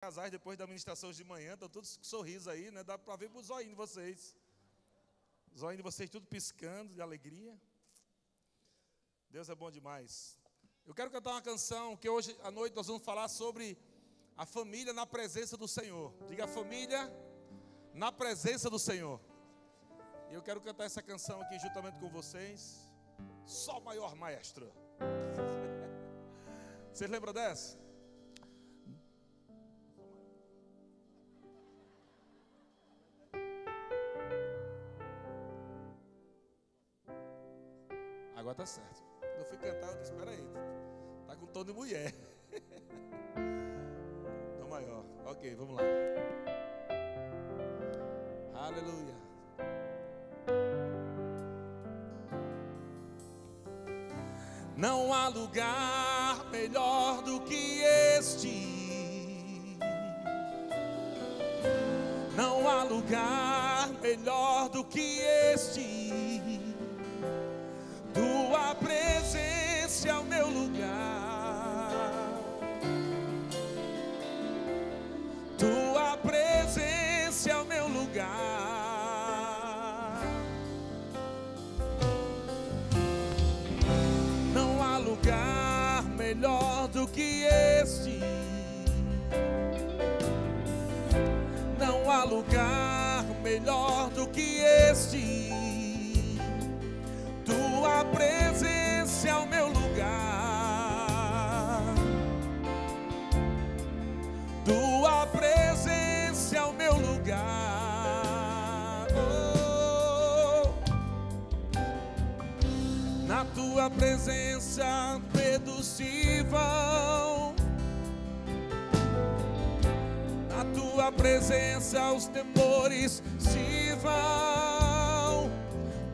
casais depois da ministração de manhã, estão todos com sorriso aí, né? Dá para ver o zoinho de vocês. Zoinho de vocês tudo piscando de alegria. Deus é bom demais. Eu quero cantar uma canção que hoje à noite nós vamos falar sobre a família na presença do Senhor. Diga família na presença do Senhor. E eu quero cantar essa canção aqui juntamente com vocês. Só o maior maestro. Vocês lembram dessa? Tá certo. Eu fui cantar, eu disse, espera aí. Tá com tom de mulher. Tom maior. Ok, vamos lá. Aleluia. Não há lugar melhor do que este. Não há lugar melhor do que este. Tua presença é o meu lugar. Presença, medos. Na tua presença, os temores se vão.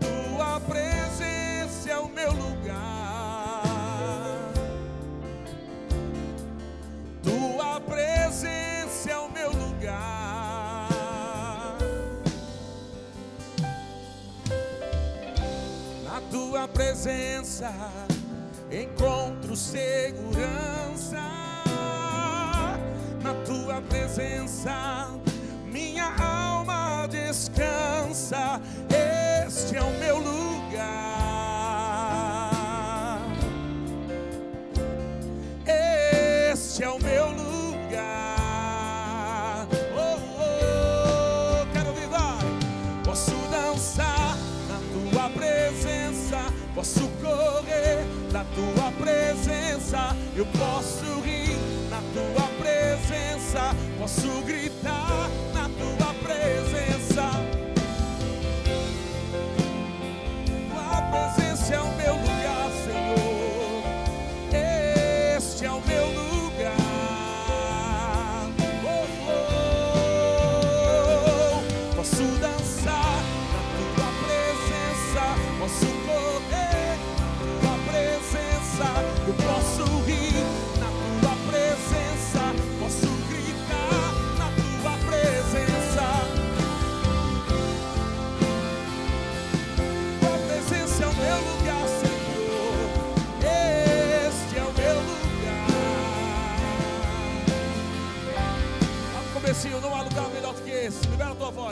Tua presença é o meu lugar. Tua presença é o meu lugar. Tua presença encontro segurança. Na tua presença minha alma descansa. Este é o meu lugar. Presença. Eu posso rir na tua presença. Posso gritar na tua presença. Tua presença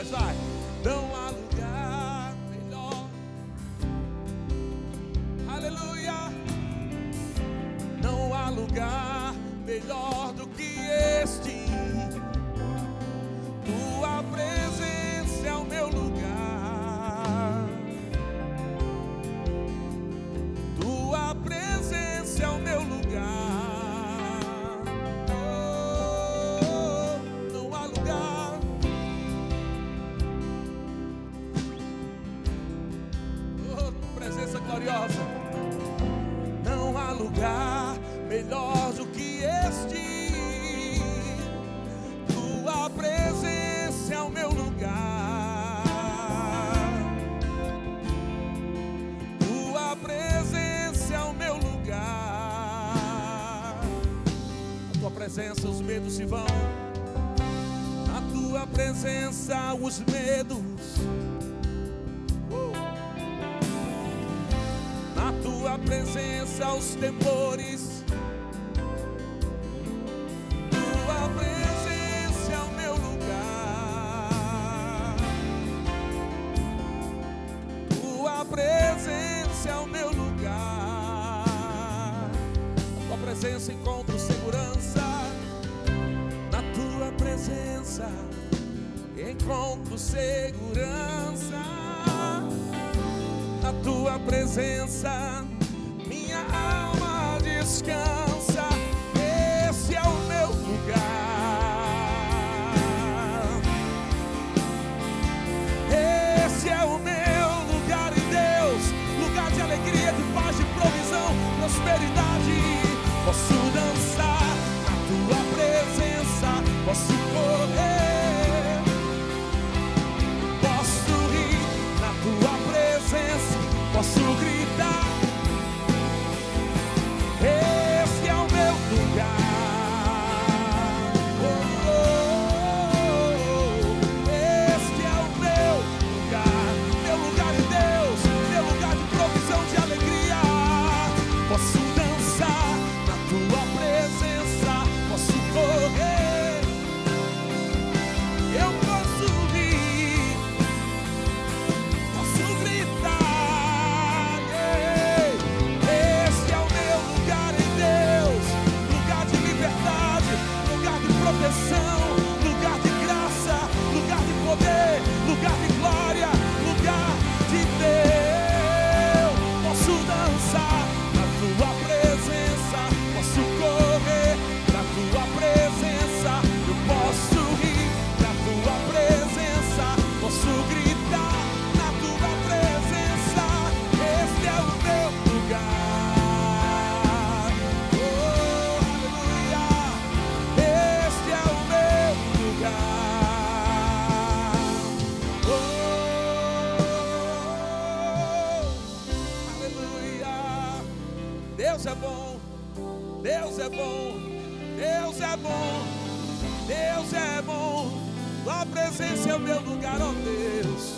Libera medos se vão. Na tua presença os medos. Na tua presença os temores. Esperança, encontro segurança na tua presença, minha alma descansa. Deus é bom. Deus é bom. Deus é bom. Deus é bom. Tua presença é o meu lugar, ó Deus.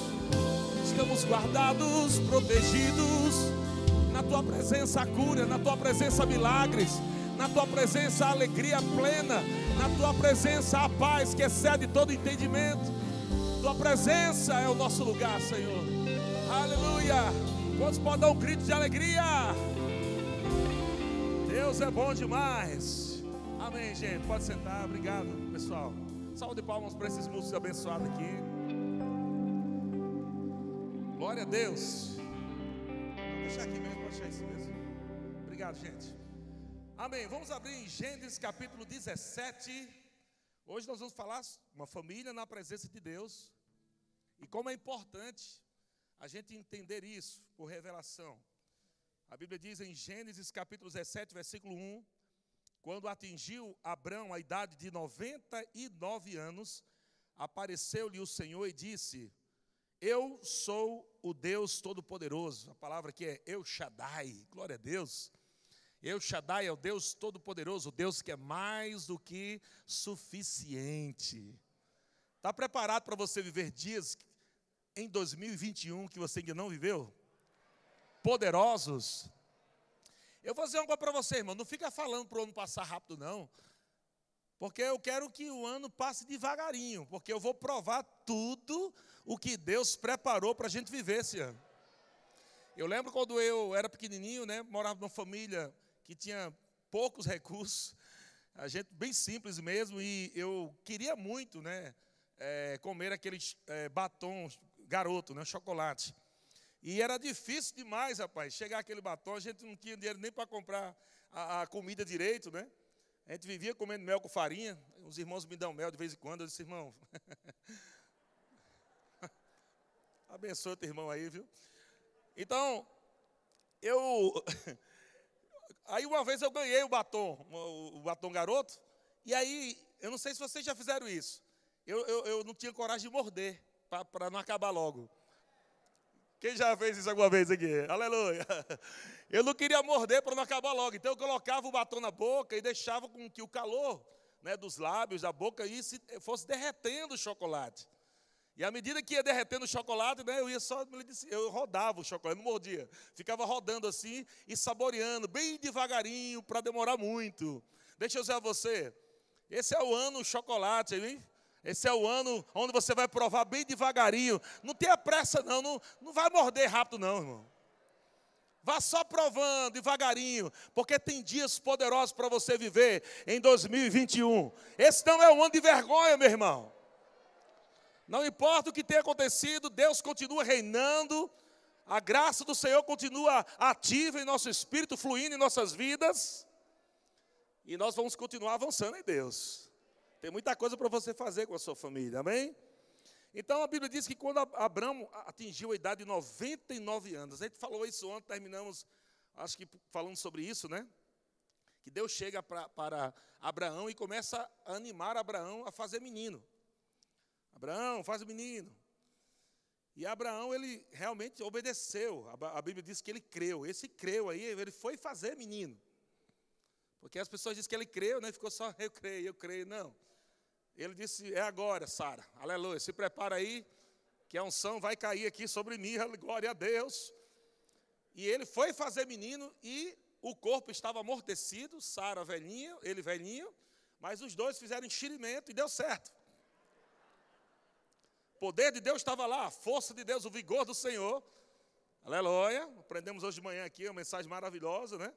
Estamos guardados, protegidos. Na tua presença a cura, na tua presença milagres, na tua presença a alegria plena, na tua presença a paz que excede todo entendimento. Tua presença é o nosso lugar, Senhor. Aleluia. Quantos podem dar um grito de alegria? Deus é bom demais. Amém, gente. Pode sentar. Obrigado, pessoal. Salve de palmas para esses músicos abençoados aqui. Glória a Deus. Vou deixar aqui mesmo, pode deixar isso mesmo. Obrigado, gente. Amém. Vamos abrir em Gênesis capítulo 17. Hoje nós vamos falar uma família na presença de Deus. E como é importante a gente entender isso por revelação. A Bíblia diz em Gênesis capítulo 17, versículo 1, quando atingiu Abrão a idade de 99 anos, apareceu-lhe o Senhor e disse: Eu sou o Deus Todo-Poderoso. A palavra aqui é Eu Shaddai. Glória a Deus. Eu Shaddai é o Deus Todo-Poderoso, o Deus que é mais do que suficiente. Está preparado para você viver dias em 2021 que você ainda não viveu? Poderosos. Eu vou dizer coisa para você, irmão. Não fica falando para o ano passar rápido, não. Porque eu quero que o ano passe devagarinho. Porque eu vou provar tudo o que Deus preparou para a gente viver esse ano. Eu lembro quando eu era pequenininho, né? Morava numa família que tinha poucos recursos. A gente bem simples mesmo. E eu queria muito, né? é, comer aqueles é, batom garoto, né? Chocolate. E era difícil demais, rapaz. Chegar aquele batom, a gente não tinha dinheiro nem para comprar a, a comida direito, né? A gente vivia comendo mel com farinha. Os irmãos me dão mel de vez em quando. Eu disse, irmão, abençoa teu irmão aí, viu? Então, eu. Aí uma vez eu ganhei o batom, o, batom garoto. E aí, eu não sei se vocês já fizeram isso. Eu, eu, eu não tinha coragem de morder, para não acabar logo. Quem já fez isso alguma vez aqui? Aleluia. Eu não queria morder para não acabar logo. Então eu colocava o batom na boca e deixava com que o calor né, dos lábios, da boca, isso fosse derretendo o chocolate. E à medida que ia derretendo o chocolate, né, eu ia só, eu rodava o chocolate, não mordia. Ficava rodando assim e saboreando, bem devagarinho, para demorar muito. Deixa eu dizer a você, esse é o ano chocolate, hein? Esse é o ano onde você vai provar bem devagarinho. Não tenha pressa, não. Não, não vai morder rápido, não, irmão. Vá só provando devagarinho, porque tem dias poderosos para você viver em 2021. Esse não é um ano de vergonha, meu irmão. Não importa o que tenha acontecido, Deus continua reinando, a graça do Senhor continua ativa em nosso espírito, fluindo em nossas vidas, e nós vamos continuar avançando em Deus. Tem muita coisa para você fazer com a sua família, amém? Então a Bíblia diz que quando Abraão atingiu a idade de 99 anos, a gente falou isso ontem, terminamos, acho que falando sobre isso, né? Que Deus chega pra, para Abraão e começa a animar Abraão a fazer menino. Abraão, faz menino. E Abraão, ele realmente obedeceu. A Bíblia diz que ele creu. Esse creu aí, ele foi fazer menino. Porque as pessoas dizem que ele creu, né? Ficou só eu creio, eu creio. Não. Ele disse: É agora, Sara. Aleluia. Se prepara aí, que a unção vai cair aqui sobre mim. Glória a Deus. E ele foi fazer menino e o corpo estava amortecido. Sara velhinho, ele velhinho. Mas os dois fizeram enxerimento e deu certo. O poder de Deus estava lá, a força de Deus, o vigor do Senhor. Aleluia. Aprendemos hoje de manhã aqui uma mensagem maravilhosa, né?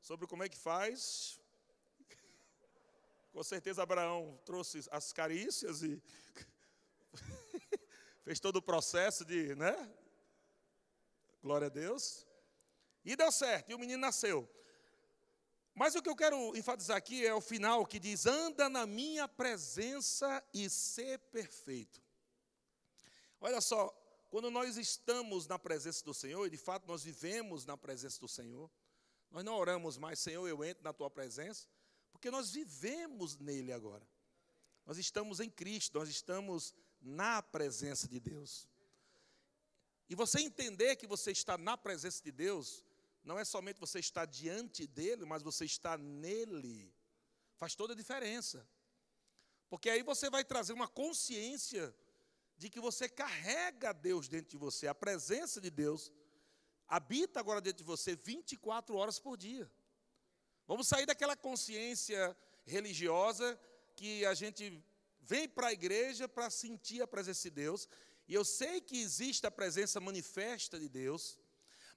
Sobre como é que faz com certeza Abraão trouxe as carícias e fez todo o processo de, né? Glória a Deus. E deu certo, e o menino nasceu. Mas o que eu quero enfatizar aqui é o final que diz: anda na minha presença e ser perfeito. Olha só, quando nós estamos na presença do Senhor, e de fato nós vivemos na presença do Senhor, nós não oramos mais, Senhor, eu entro na tua presença. Porque nós vivemos nele agora. Nós estamos em Cristo, nós estamos na presença de Deus. E você entender que você está na presença de Deus, não é somente você estar diante dele, mas você está nele. Faz toda a diferença. Porque aí você vai trazer uma consciência de que você carrega Deus dentro de você, a presença de Deus habita agora dentro de você 24 horas por dia. Vamos sair daquela consciência religiosa que a gente vem para a igreja para sentir a presença de Deus. E eu sei que existe a presença manifesta de Deus,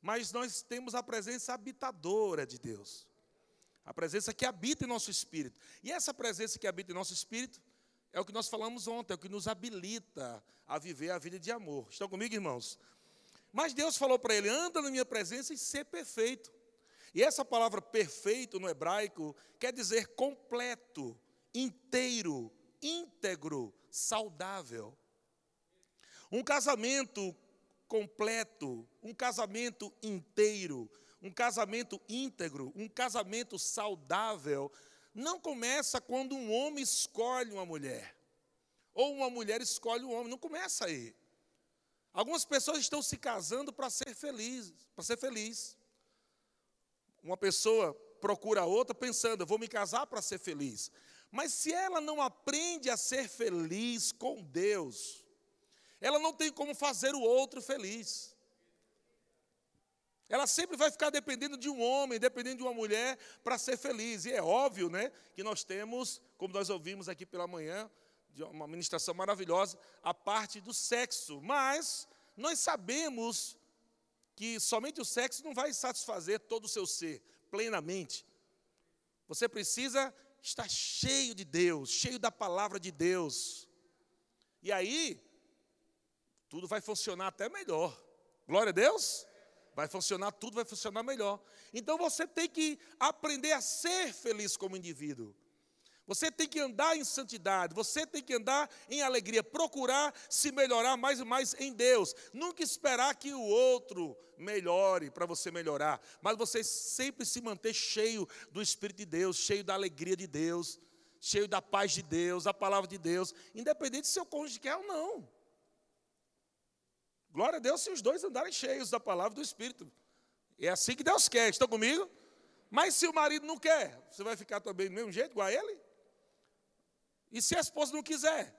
mas nós temos a presença habitadora de Deus. A presença que habita em nosso espírito. E essa presença que habita em nosso espírito é o que nós falamos ontem, é o que nos habilita a viver a vida de amor. Estão comigo, irmãos? Mas Deus falou para ele: anda na minha presença e ser perfeito. E essa palavra perfeito no hebraico quer dizer completo, inteiro, íntegro, saudável. Um casamento completo, um casamento inteiro, um casamento íntegro, um casamento saudável, não começa quando um homem escolhe uma mulher, ou uma mulher escolhe um homem, não começa aí. Algumas pessoas estão se casando para ser felizes, para ser feliz. Uma pessoa procura a outra pensando, vou me casar para ser feliz. Mas se ela não aprende a ser feliz com Deus, ela não tem como fazer o outro feliz. Ela sempre vai ficar dependendo de um homem, dependendo de uma mulher para ser feliz. E é óbvio, né, que nós temos, como nós ouvimos aqui pela manhã, de uma ministração maravilhosa, a parte do sexo. Mas nós sabemos que somente o sexo não vai satisfazer todo o seu ser plenamente. Você precisa estar cheio de Deus, cheio da palavra de Deus. E aí, tudo vai funcionar até melhor. Glória a Deus? Vai funcionar, tudo vai funcionar melhor. Então você tem que aprender a ser feliz como indivíduo. Você tem que andar em santidade, você tem que andar em alegria, procurar se melhorar mais e mais em Deus. Nunca esperar que o outro melhore para você melhorar, mas você sempre se manter cheio do Espírito de Deus, cheio da alegria de Deus, cheio da paz de Deus, da palavra de Deus, independente se seu cônjuge quer ou não. Glória a Deus se os dois andarem cheios da palavra do Espírito. É assim que Deus quer, estão comigo? Mas se o marido não quer, você vai ficar também do mesmo jeito, igual a ele? E se a esposa não quiser?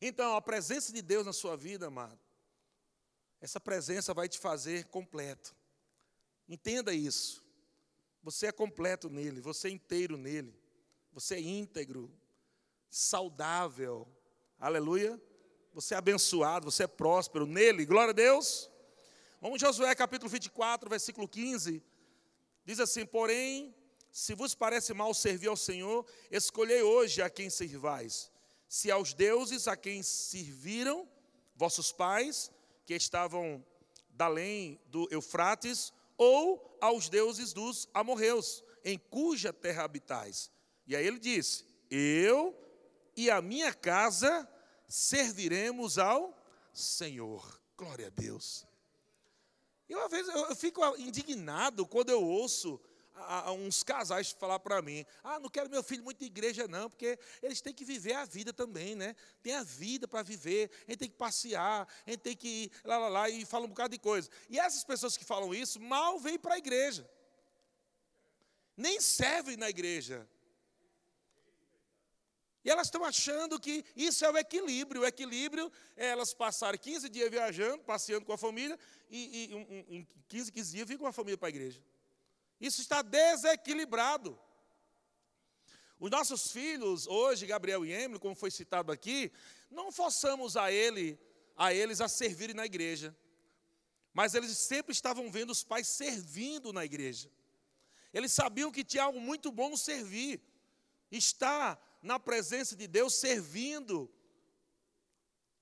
Então, a presença de Deus na sua vida, amado, essa presença vai te fazer completo. Entenda isso. Você é completo nele, você é inteiro nele, você é íntegro, saudável. Aleluia. Você é abençoado, você é próspero nele. Glória a Deus. Vamos Josué capítulo 24, versículo 15. Diz assim: Porém, se vos parece mal servir ao Senhor, escolhei hoje a quem servais. se aos deuses a quem serviram vossos pais, que estavam da além do Eufrates, ou aos deuses dos amorreus, em cuja terra habitais. E aí ele disse: Eu e a minha casa serviremos ao Senhor. Glória a Deus. E uma vez eu, eu fico indignado quando eu ouço a, a uns casais falar para mim: ah, não quero meu filho muito de igreja, não, porque eles têm que viver a vida também, né? Tem a vida para viver, a gente tem que passear, a gente tem que ir lá, lá, lá, e fala um bocado de coisa. E essas pessoas que falam isso mal vêm para a igreja, nem servem na igreja. E elas estão achando que isso é o equilíbrio. O equilíbrio é elas passarem 15 dias viajando, passeando com a família, e, e um, um, em 15, 15 dias ficam com a família para a igreja. Isso está desequilibrado. Os nossos filhos, hoje, Gabriel e Emily, como foi citado aqui, não forçamos a, ele, a eles a servirem na igreja. Mas eles sempre estavam vendo os pais servindo na igreja. Eles sabiam que tinha algo muito bom no servir. Estar na presença de Deus, servindo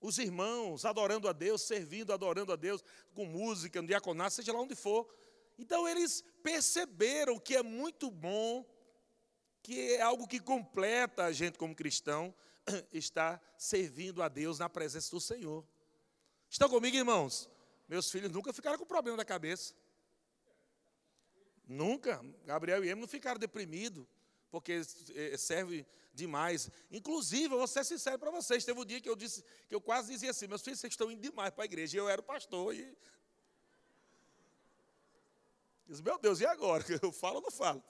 os irmãos, adorando a Deus, servindo, adorando a Deus, com música, no diaconato, seja lá onde for. Então eles perceberam que é muito bom, que é algo que completa a gente como cristão, estar servindo a Deus na presença do Senhor. Estão comigo, irmãos? Meus filhos nunca ficaram com problema da cabeça. Nunca. Gabriel e Emma não ficaram deprimidos, porque eh, serve demais. Inclusive, eu vou ser sincero para vocês, teve um dia que eu disse, que eu quase dizia assim, meus filhos, vocês estão indo demais para a igreja. E eu era o pastor. E... Diz, meu Deus, e agora? Eu falo ou não falo?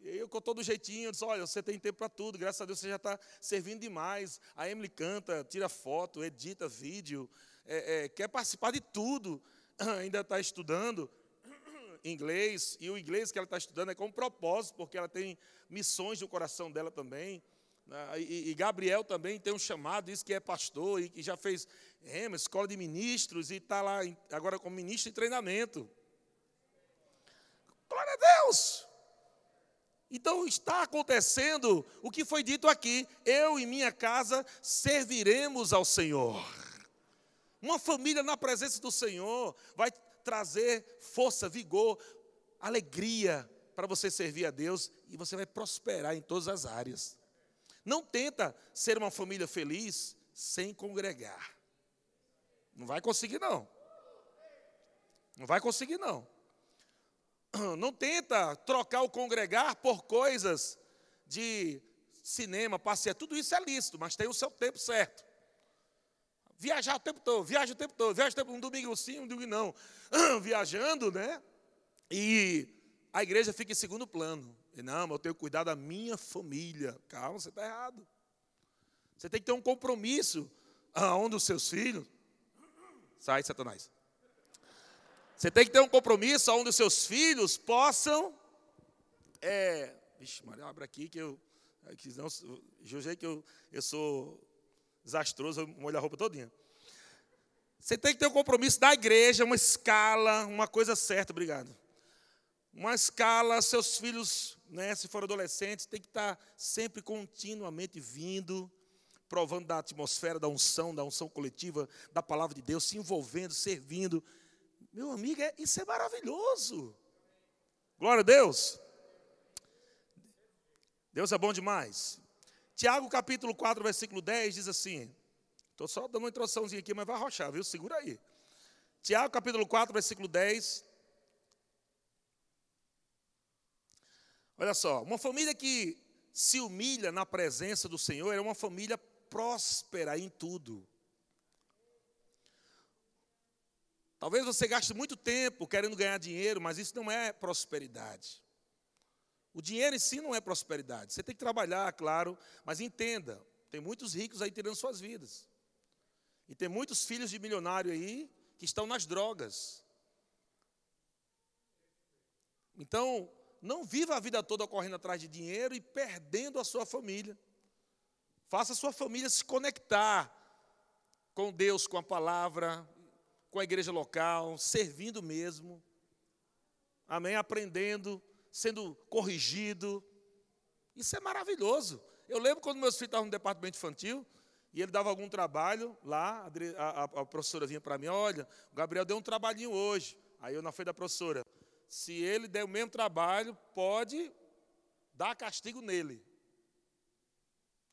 E eu com todo jeitinho, disse, olha, você tem tempo para tudo, graças a Deus você já está servindo demais. A Emily canta, tira foto, edita vídeo, é, é, quer participar de tudo, ainda está estudando inglês, e o inglês que ela está estudando é com propósito, porque ela tem missões no coração dela também. Né? E, Gabriel também tem um chamado, diz que é pastor e que já fez é, escola de ministros e está lá agora como ministro em treinamento. Glória a Deus! Então está acontecendo o que foi dito aqui: eu e minha casa serviremos ao Senhor. Uma família na presença do Senhor vai trazer força, vigor, alegria para você servir a Deus e você vai prosperar em todas as áreas. Não tenta ser uma família feliz sem congregar. Não vai conseguir não. Não vai conseguir não. Não tenta trocar o congregar por coisas de cinema, passear, tudo isso é lícito, mas tem o seu tempo certo. Viajar o tempo todo, viaja o tempo todo, viaja o tempo um domingo sim, um domingo não. Viajando, né? E a igreja fica em segundo plano. E, não, mas eu tenho que cuidar da minha família. Calma, você está errado. Você tem que ter um compromisso aonde os seus filhos. Sai, Satanás. Você tem que ter um compromisso onde os seus filhos possam. É, vixe, Maria, abre aqui que eu. Que não, eu que eu, eu sou desastroso, eu molho a roupa todinha. Você tem que ter um compromisso da igreja, uma escala, uma coisa certa, obrigado. Uma escala, seus filhos, né, se for adolescentes, tem que estar sempre continuamente vindo, provando da atmosfera, da unção, da unção coletiva, da palavra de Deus, se envolvendo, servindo. Meu amigo, é, isso é maravilhoso. Glória a Deus. Deus é bom demais. Tiago capítulo 4, versículo 10 diz assim: Estou só dando uma introduçãozinha aqui, mas vai arrochar, viu? Segura aí. Tiago, capítulo 4, versículo 10. Olha só, uma família que se humilha na presença do Senhor é uma família próspera em tudo. Talvez você gaste muito tempo querendo ganhar dinheiro, mas isso não é prosperidade. O dinheiro em si não é prosperidade. Você tem que trabalhar, claro, mas entenda: tem muitos ricos aí tirando suas vidas. E tem muitos filhos de milionário aí que estão nas drogas. Então, não viva a vida toda correndo atrás de dinheiro e perdendo a sua família. Faça a sua família se conectar com Deus, com a palavra, com a igreja local, servindo mesmo. Amém? Aprendendo, sendo corrigido. Isso é maravilhoso. Eu lembro quando meus filhos estavam no departamento infantil, e ele dava algum trabalho lá, a, a, a professora vinha para mim, olha, o Gabriel deu um trabalhinho hoje. Aí eu na frente da professora, se ele der o mesmo trabalho, pode dar castigo nele.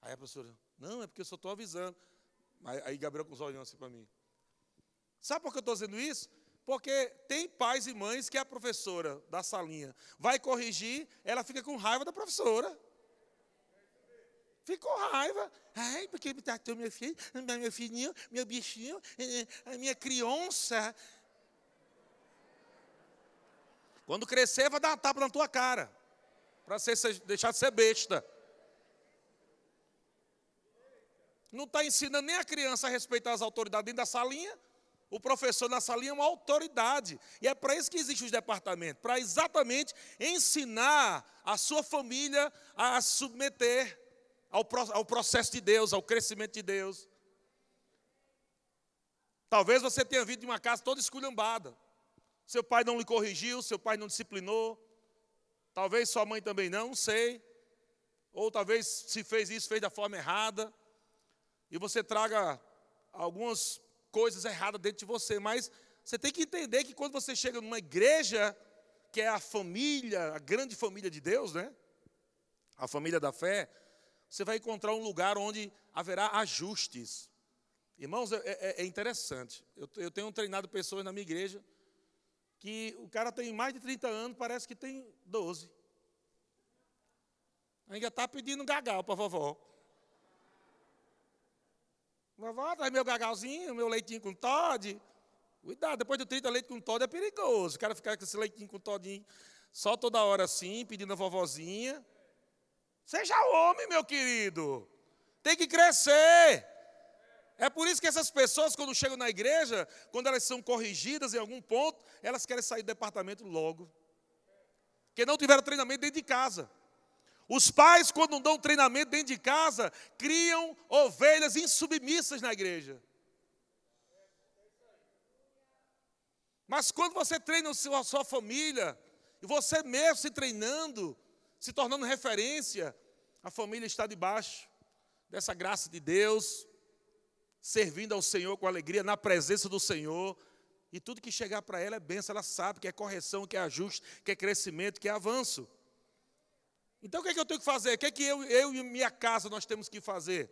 Aí a professora, não, é porque eu só estou avisando. Aí Gabriel com os olhos assim para mim. Sabe por que eu estou dizendo isso? Porque tem pais e mães que a professora da salinha vai corrigir, ela fica com raiva da professora. Ficou raiva. Ai, porque me tratou meu filho, meu filhinho, meu bichinho, eh, a minha criança. Quando crescer, vai dar uma tapa na tua cara. Para deixar de ser besta. Não está ensinando nem a criança a respeitar as autoridades dentro da salinha. O professor na salinha é uma autoridade. E é para isso que existem os departamentos para exatamente ensinar a sua família a se submeter ao, ao processo de Deus, ao crescimento de Deus. Talvez você tenha vindo de uma casa toda esculhambada. Seu pai não lhe corrigiu, seu pai não disciplinou. Talvez sua mãe também não, não sei. Ou talvez se fez isso, fez da forma errada. E você traga algumas coisas erradas dentro de você. Mas você tem que entender que quando você chega numa igreja, que é a família, a grande família de Deus, né? A família da fé, você vai encontrar um lugar onde haverá ajustes. Irmãos, é, é, é interessante. Eu, eu, tenho treinado pessoas na minha igreja que o cara tem mais de 30 anos, parece que tem 12. Ainda está pedindo gagal para vovó. Vovó, traz meu gagalzinho, meu leitinho com Todd. Cuidado, depois do 30 leite com Todd é perigoso. O cara ficar com esse leitinho com Todinho só toda hora assim, pedindo a vovozinha. Seja homem, meu querido. Tem que crescer. É por isso que essas pessoas, quando chegam na igreja, quando elas são corrigidas em algum ponto, elas querem sair do departamento logo. Porque não tiveram treinamento dentro de casa. Os pais, quando dão treinamento dentro de casa, criam ovelhas insubmissas na igreja. Mas quando você treina a sua família, e você mesmo se treinando, se tornando referência. A família está debaixo dessa graça de Deus, servindo ao Senhor com alegria, na presença do Senhor. E tudo que chegar para ela é bênção, ela sabe que é correção, que é ajuste, que é crescimento, que é avanço. Então o que é que eu tenho que fazer? O que é que eu, eu e minha casa nós temos que fazer?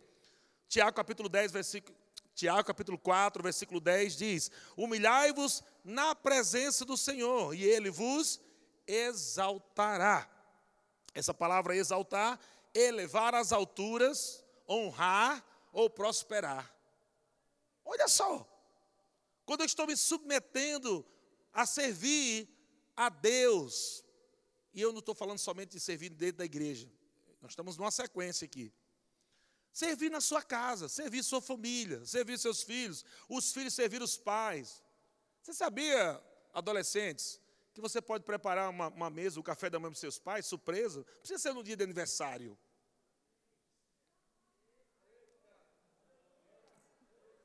Tiago capítulo 10, versículo, Tiago capítulo 4, versículo 10 diz: Humilhai-vos na presença do Senhor, e Ele vos exaltará. Essa palavra exaltar, elevar às alturas, honrar ou prosperar. Olha só, quando eu estou me submetendo a servir a Deus, e eu não estou falando somente de servir dentro da igreja, nós estamos numa sequência aqui. Servir na sua casa, servir sua família, servir seus filhos, os filhos servir os pais. Você sabia, adolescentes, que você pode preparar uma, uma mesa, o café da manhã para seus pais, surpresa, não precisa ser no dia de aniversário.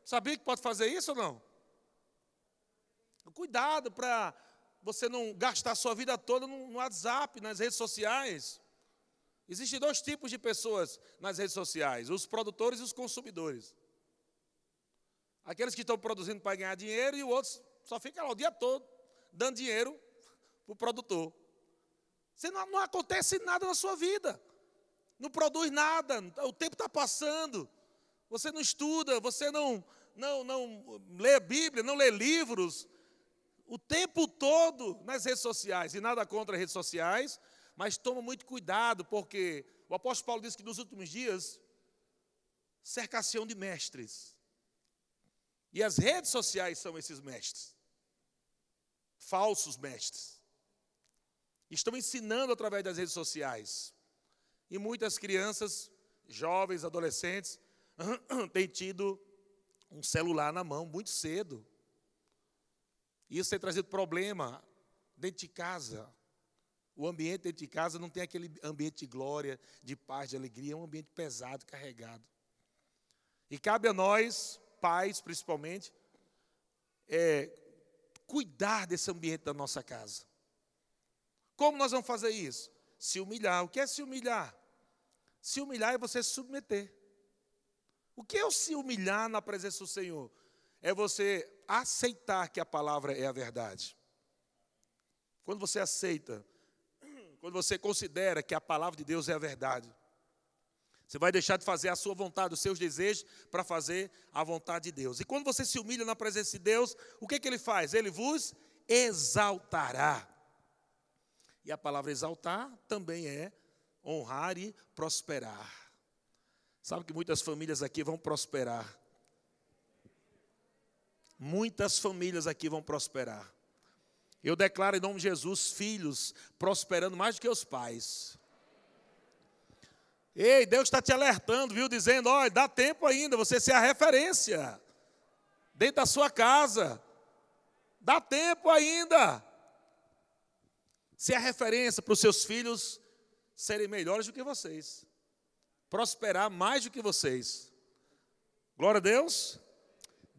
Sabia que pode fazer isso ou não? Cuidado para você não gastar sua vida toda no WhatsApp, nas redes sociais. Existem dois tipos de pessoas nas redes sociais: os produtores e os consumidores. Aqueles que estão produzindo para ganhar dinheiro e o outro só fica lá o dia todo dando dinheiro para o produtor. Você não, não acontece nada na sua vida. Não produz nada. O tempo está passando. Você não estuda, você não, não, não lê Bíblia, não lê livros. O tempo todo nas redes sociais. E nada contra as redes sociais, mas toma muito cuidado, porque o apóstolo Paulo diz que nos últimos dias cercação de mestres. E as redes sociais são esses mestres. Falsos mestres estão ensinando através das redes sociais. E muitas crianças, jovens, adolescentes, têm tido um celular na mão muito cedo. Isso tem trazido problema dentro de casa. O ambiente dentro de casa não tem aquele ambiente de glória, de paz, de alegria, é um ambiente pesado, carregado. E cabe a nós, pais principalmente, é, cuidar desse ambiente da nossa casa. Como nós vamos fazer isso? Se humilhar. O que é se humilhar? Se humilhar é você se submeter. O que é o se humilhar na presença do Senhor? É você aceitar que a palavra é a verdade. Quando você aceita, quando você considera que a palavra de Deus é a verdade, você vai deixar de fazer a sua vontade, os seus desejos, para fazer a vontade de Deus. E quando você se humilha na presença de Deus, o que, que ele faz? Ele vos exaltará. E a palavra exaltar também é honrar e prosperar. Sabe que muitas famílias aqui vão prosperar. Muitas famílias aqui vão prosperar. Eu declaro em nome de Jesus, filhos prosperando mais do que os pais. Ei, Deus está te alertando, viu? Dizendo: olha, dá tempo ainda, você ser a referência dentro da sua casa. Dá tempo ainda. Ser a referência para os seus filhos serem melhores do que vocês, prosperar mais do que vocês. Glória a Deus.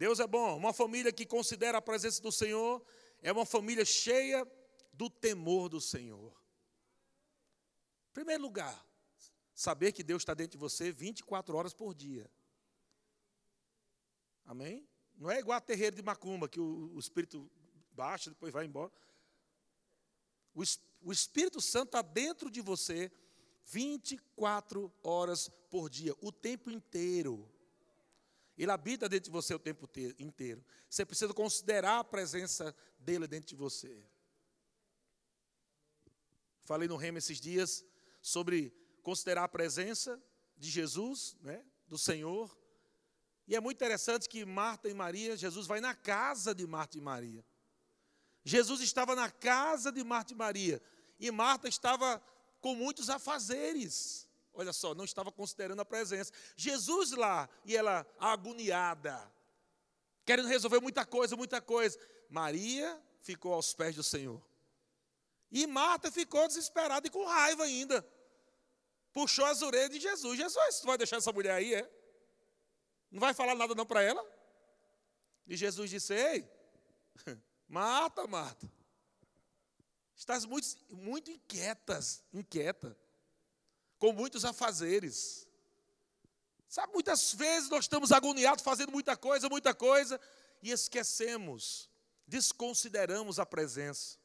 Deus é bom. Uma família que considera a presença do Senhor é uma família cheia do temor do Senhor. Em primeiro lugar, saber que Deus está dentro de você 24 horas por dia. Amém? Não é igual a terreiro de macumba, que o, o Espírito baixa, depois vai embora. O, o Espírito Santo está dentro de você 24 horas por dia, o tempo inteiro. Ele habita dentro de você o tempo inteiro. Você precisa considerar a presença dele dentro de você. Falei no Remo esses dias sobre considerar a presença de Jesus, né, do Senhor. E é muito interessante que Marta e Maria, Jesus vai na casa de Marta e Maria. Jesus estava na casa de Marta e Maria. E Marta estava com muitos afazeres. Olha só, não estava considerando a presença. Jesus lá e ela agoniada, querendo resolver muita coisa, muita coisa. Maria ficou aos pés do Senhor. E Marta ficou desesperada e com raiva ainda. Puxou as orelhas de Jesus. Jesus, tu vai deixar essa mulher aí, é? Não vai falar nada não para ela? E Jesus disse: Ei, Marta, Marta, estás muito, muito inquietas, inquieta com muitos afazeres. Sabe, muitas vezes nós estamos agoniados fazendo muita coisa, muita coisa, e esquecemos, desconsideramos a presença.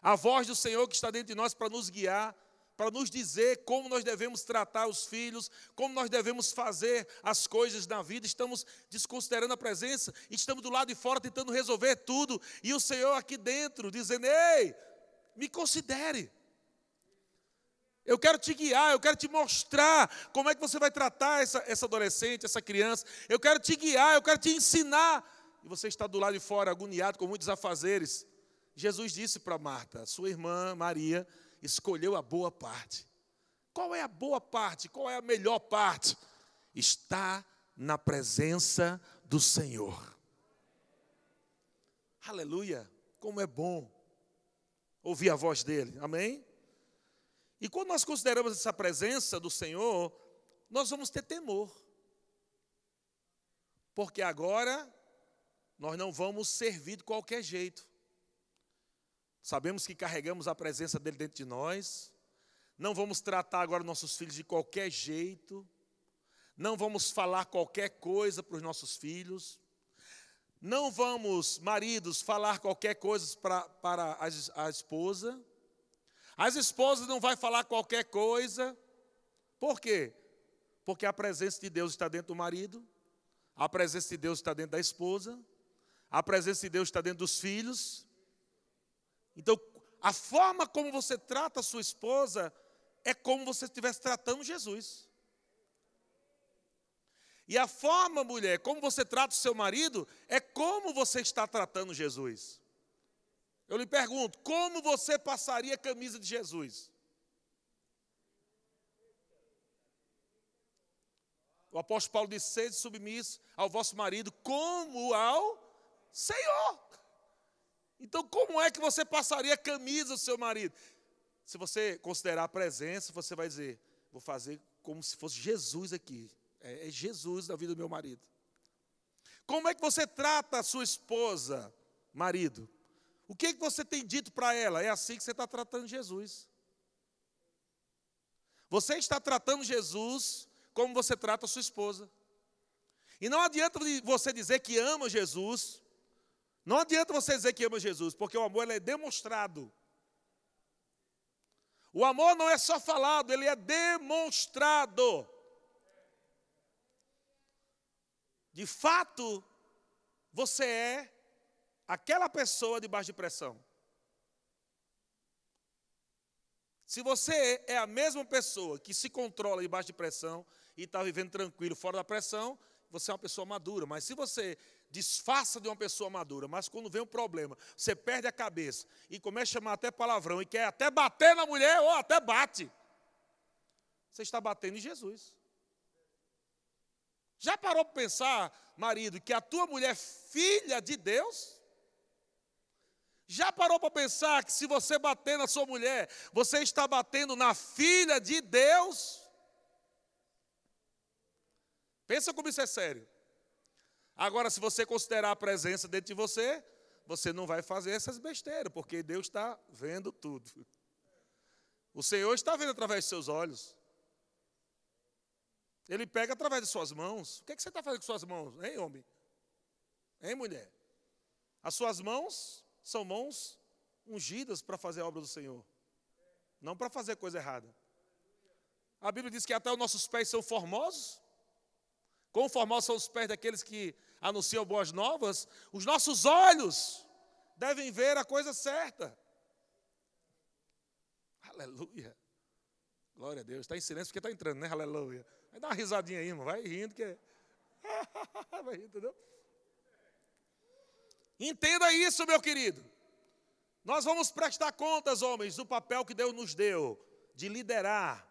A voz do Senhor que está dentro de nós para nos guiar, para nos dizer como nós devemos tratar os filhos, como nós devemos fazer as coisas na vida. Estamos desconsiderando a presença, estamos do lado de fora tentando resolver tudo, e o Senhor aqui dentro dizendo: Ei, me considere. Eu quero te guiar, eu quero te mostrar como é que você vai tratar essa, essa adolescente, essa criança. Eu quero te guiar, eu quero te ensinar. E você está do lado de fora, agoniado, com muitos afazeres. Jesus disse para Marta, sua irmã Maria, escolheu a boa parte. Qual é a boa parte? Qual é a melhor parte? Está na presença do Senhor. Aleluia! Como é bom ouvir a voz dele. Amém? E quando nós consideramos essa presença do Senhor, nós vamos ter temor. Porque agora nós não vamos servir de qualquer jeito. Sabemos que carregamos a presença dele dentro de nós. Não vamos tratar agora nossos filhos de qualquer jeito. Não vamos falar qualquer coisa para os nossos filhos. Não vamos, maridos, falar qualquer coisa para, para a, a esposa. As esposas não vai falar qualquer coisa. Por quê? Porque a presença de Deus está dentro do marido, a presença de Deus está dentro da esposa, a presença de Deus está dentro dos filhos. Então, a forma como você trata a sua esposa é como você estivesse tratando Jesus. E a forma, mulher, como você trata o seu marido é como você está tratando Jesus. Eu lhe pergunto, como você passaria a camisa de Jesus? O apóstolo Paulo disse: sede submisso ao vosso marido, como ao Senhor. Então, como é que você passaria a camisa do seu marido? Se você considerar a presença, você vai dizer: vou fazer como se fosse Jesus aqui. É, é Jesus na vida do meu marido. Como é que você trata a sua esposa, marido? O que, que você tem dito para ela? É assim que você está tratando Jesus. Você está tratando Jesus como você trata a sua esposa. E não adianta você dizer que ama Jesus. Não adianta você dizer que ama Jesus, porque o amor é demonstrado. O amor não é só falado, ele é demonstrado. De fato, você é aquela pessoa debaixo de pressão. Se você é a mesma pessoa que se controla debaixo de pressão e está vivendo tranquilo fora da pressão, você é uma pessoa madura. Mas se você disfarça de uma pessoa madura, mas quando vem um problema, você perde a cabeça e começa a chamar até palavrão e quer até bater na mulher ou até bate, você está batendo em Jesus. Já parou para pensar, marido, que a tua mulher é filha de Deus? Já parou para pensar que se você bater na sua mulher, você está batendo na filha de Deus? Pensa como isso é sério. Agora, se você considerar a presença dentro de você, você não vai fazer essas besteiras, porque Deus está vendo tudo. O Senhor está vendo através de seus olhos. Ele pega através de suas mãos. O que, é que você está fazendo com suas mãos, hein, homem? Hein, mulher? As suas mãos são mãos ungidas para fazer a obra do Senhor, não para fazer coisa errada. A Bíblia diz que até os nossos pés são formosos. Quão formosos são os pés daqueles que anunciam boas novas? Os nossos olhos devem ver a coisa certa. Aleluia. Glória a Deus. Está em silêncio porque está entrando, né? Aleluia. Vai dar uma risadinha aí, irmão. Vai rindo que é. Vai rindo, entendeu? Entenda isso, meu querido. Nós vamos prestar contas, homens, do papel que Deus nos deu de liderar.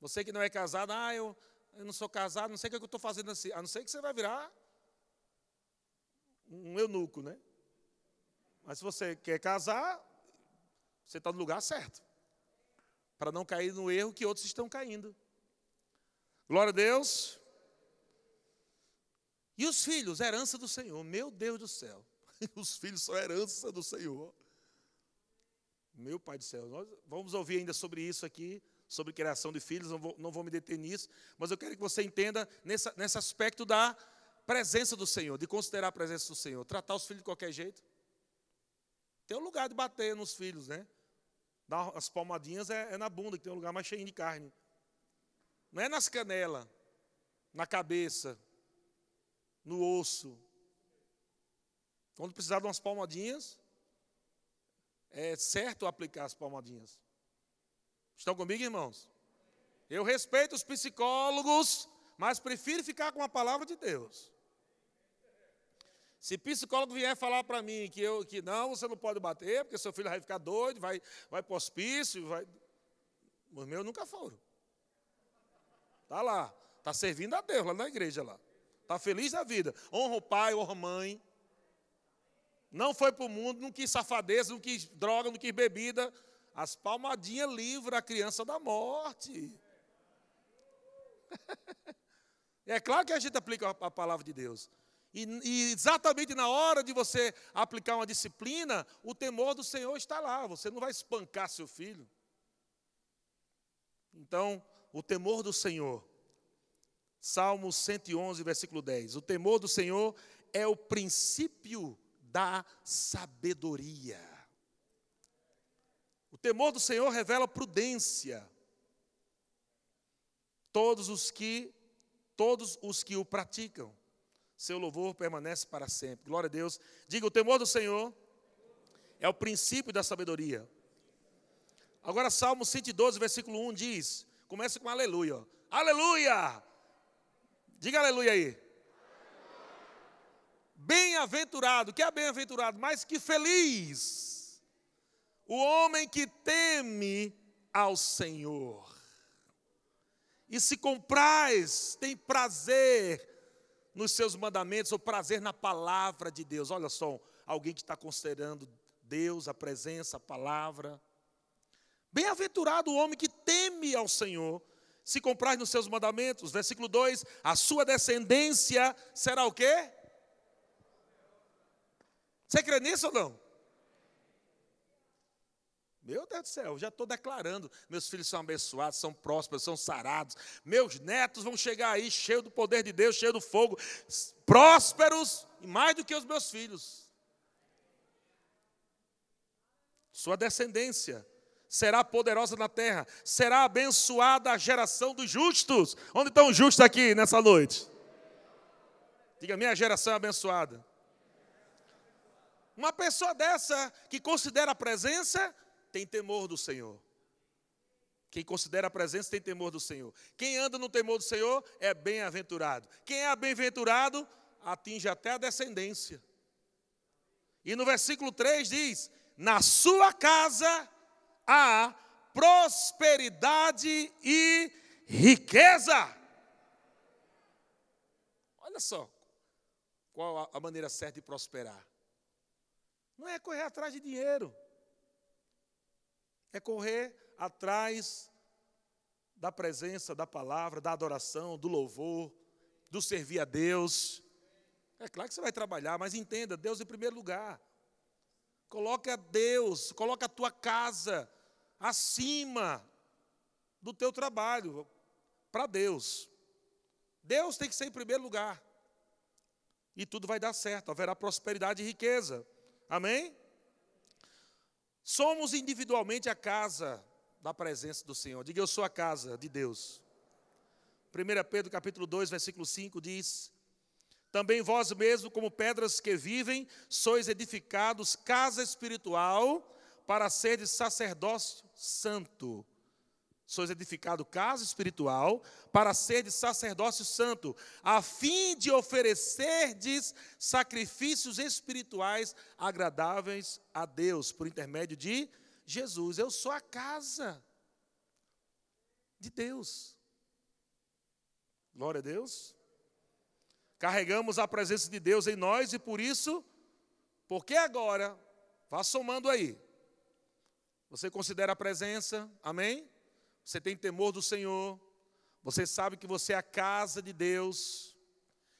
Você que não é casado, ah, eu, eu não sou casado, não sei o que eu estou fazendo assim. A não ser que você vai virar um eunuco, né? Mas se você quer casar, você está no lugar certo. Para não cair no erro que outros estão caindo. Glória a Deus. E os filhos, herança do Senhor. Meu Deus do céu. Os filhos são herança do Senhor. Meu Pai do céu. Nós vamos ouvir ainda sobre isso aqui, sobre criação de filhos, não vou, não vou me deter nisso, mas eu quero que você entenda nessa, nesse aspecto da presença do Senhor, de considerar a presença do Senhor. Tratar os filhos de qualquer jeito. Tem um lugar de bater nos filhos, né? Dar as palmadinhas é, é na bunda, que tem um lugar mais cheio de carne. Não é nas canelas, na cabeça, no osso. Quando precisar de umas palmadinhas, é certo aplicar as palmadinhas. Estão comigo, irmãos? Eu respeito os psicólogos, mas prefiro ficar com a palavra de Deus. Se psicólogo vier falar para mim que, eu, que não, você não pode bater, porque seu filho vai ficar doido, vai, vai para o hospício, vai... os meus nunca foram. Está lá, está servindo a Deus lá na igreja lá. Está feliz da vida. Honra o pai, honra a mãe. Não foi para o mundo, não quis safadeza, não quis droga, não quis bebida. As palmadinhas livram a criança da morte. é claro que a gente aplica a palavra de Deus. E, e, exatamente na hora de você aplicar uma disciplina, o temor do Senhor está lá. Você não vai espancar seu filho. Então, o temor do Senhor Salmo 111, versículo 10. O temor do Senhor é o princípio da sabedoria. O temor do Senhor revela prudência. Todos os que todos os que o praticam, seu louvor permanece para sempre. Glória a Deus. Diga, o temor do Senhor é o princípio da sabedoria. Agora Salmo 112, versículo 1 diz, começa com aleluia. Aleluia! Diga aleluia aí. Bem-aventurado, que é bem-aventurado, mas que feliz o homem que teme ao Senhor e se compraz, tem prazer nos seus mandamentos, ou prazer na palavra de Deus. Olha só, alguém que está considerando Deus, a presença, a palavra. Bem-aventurado o homem que teme ao Senhor se comprar nos seus mandamentos. Versículo 2: a sua descendência será o quê? Você crê nisso ou não? Meu Deus do céu, já estou declarando. Meus filhos são abençoados, são prósperos, são sarados. Meus netos vão chegar aí cheios do poder de Deus, cheios do fogo, prósperos, mais do que os meus filhos. Sua descendência será poderosa na terra, será abençoada a geração dos justos. Onde estão os justos aqui nessa noite? Diga, minha geração é abençoada. Uma pessoa dessa que considera a presença tem temor do Senhor. Quem considera a presença tem temor do Senhor. Quem anda no temor do Senhor é bem-aventurado. Quem é bem-aventurado atinge até a descendência. E no versículo 3 diz: Na sua casa há prosperidade e riqueza. Olha só, qual a maneira certa de prosperar? Não é correr atrás de dinheiro é correr atrás da presença, da palavra, da adoração, do louvor, do servir a Deus. É claro que você vai trabalhar, mas entenda, Deus em primeiro lugar. Coloca Deus, coloca a tua casa acima do teu trabalho para Deus. Deus tem que ser em primeiro lugar. E tudo vai dar certo, haverá prosperidade e riqueza. Amém? Somos individualmente a casa da presença do Senhor. Diga, eu sou a casa de Deus. 1 Pedro capítulo 2, versículo 5 diz: Também vós mesmos, como pedras que vivem, sois edificados casa espiritual para seres sacerdócio santo sois edificado casa espiritual para ser de sacerdócio santo, a fim de oferecerdes sacrifícios espirituais agradáveis a Deus, por intermédio de Jesus. Eu sou a casa de Deus. Glória a Deus. Carregamos a presença de Deus em nós e por isso, porque agora, vá somando aí. Você considera a presença, amém? você tem temor do Senhor, você sabe que você é a casa de Deus,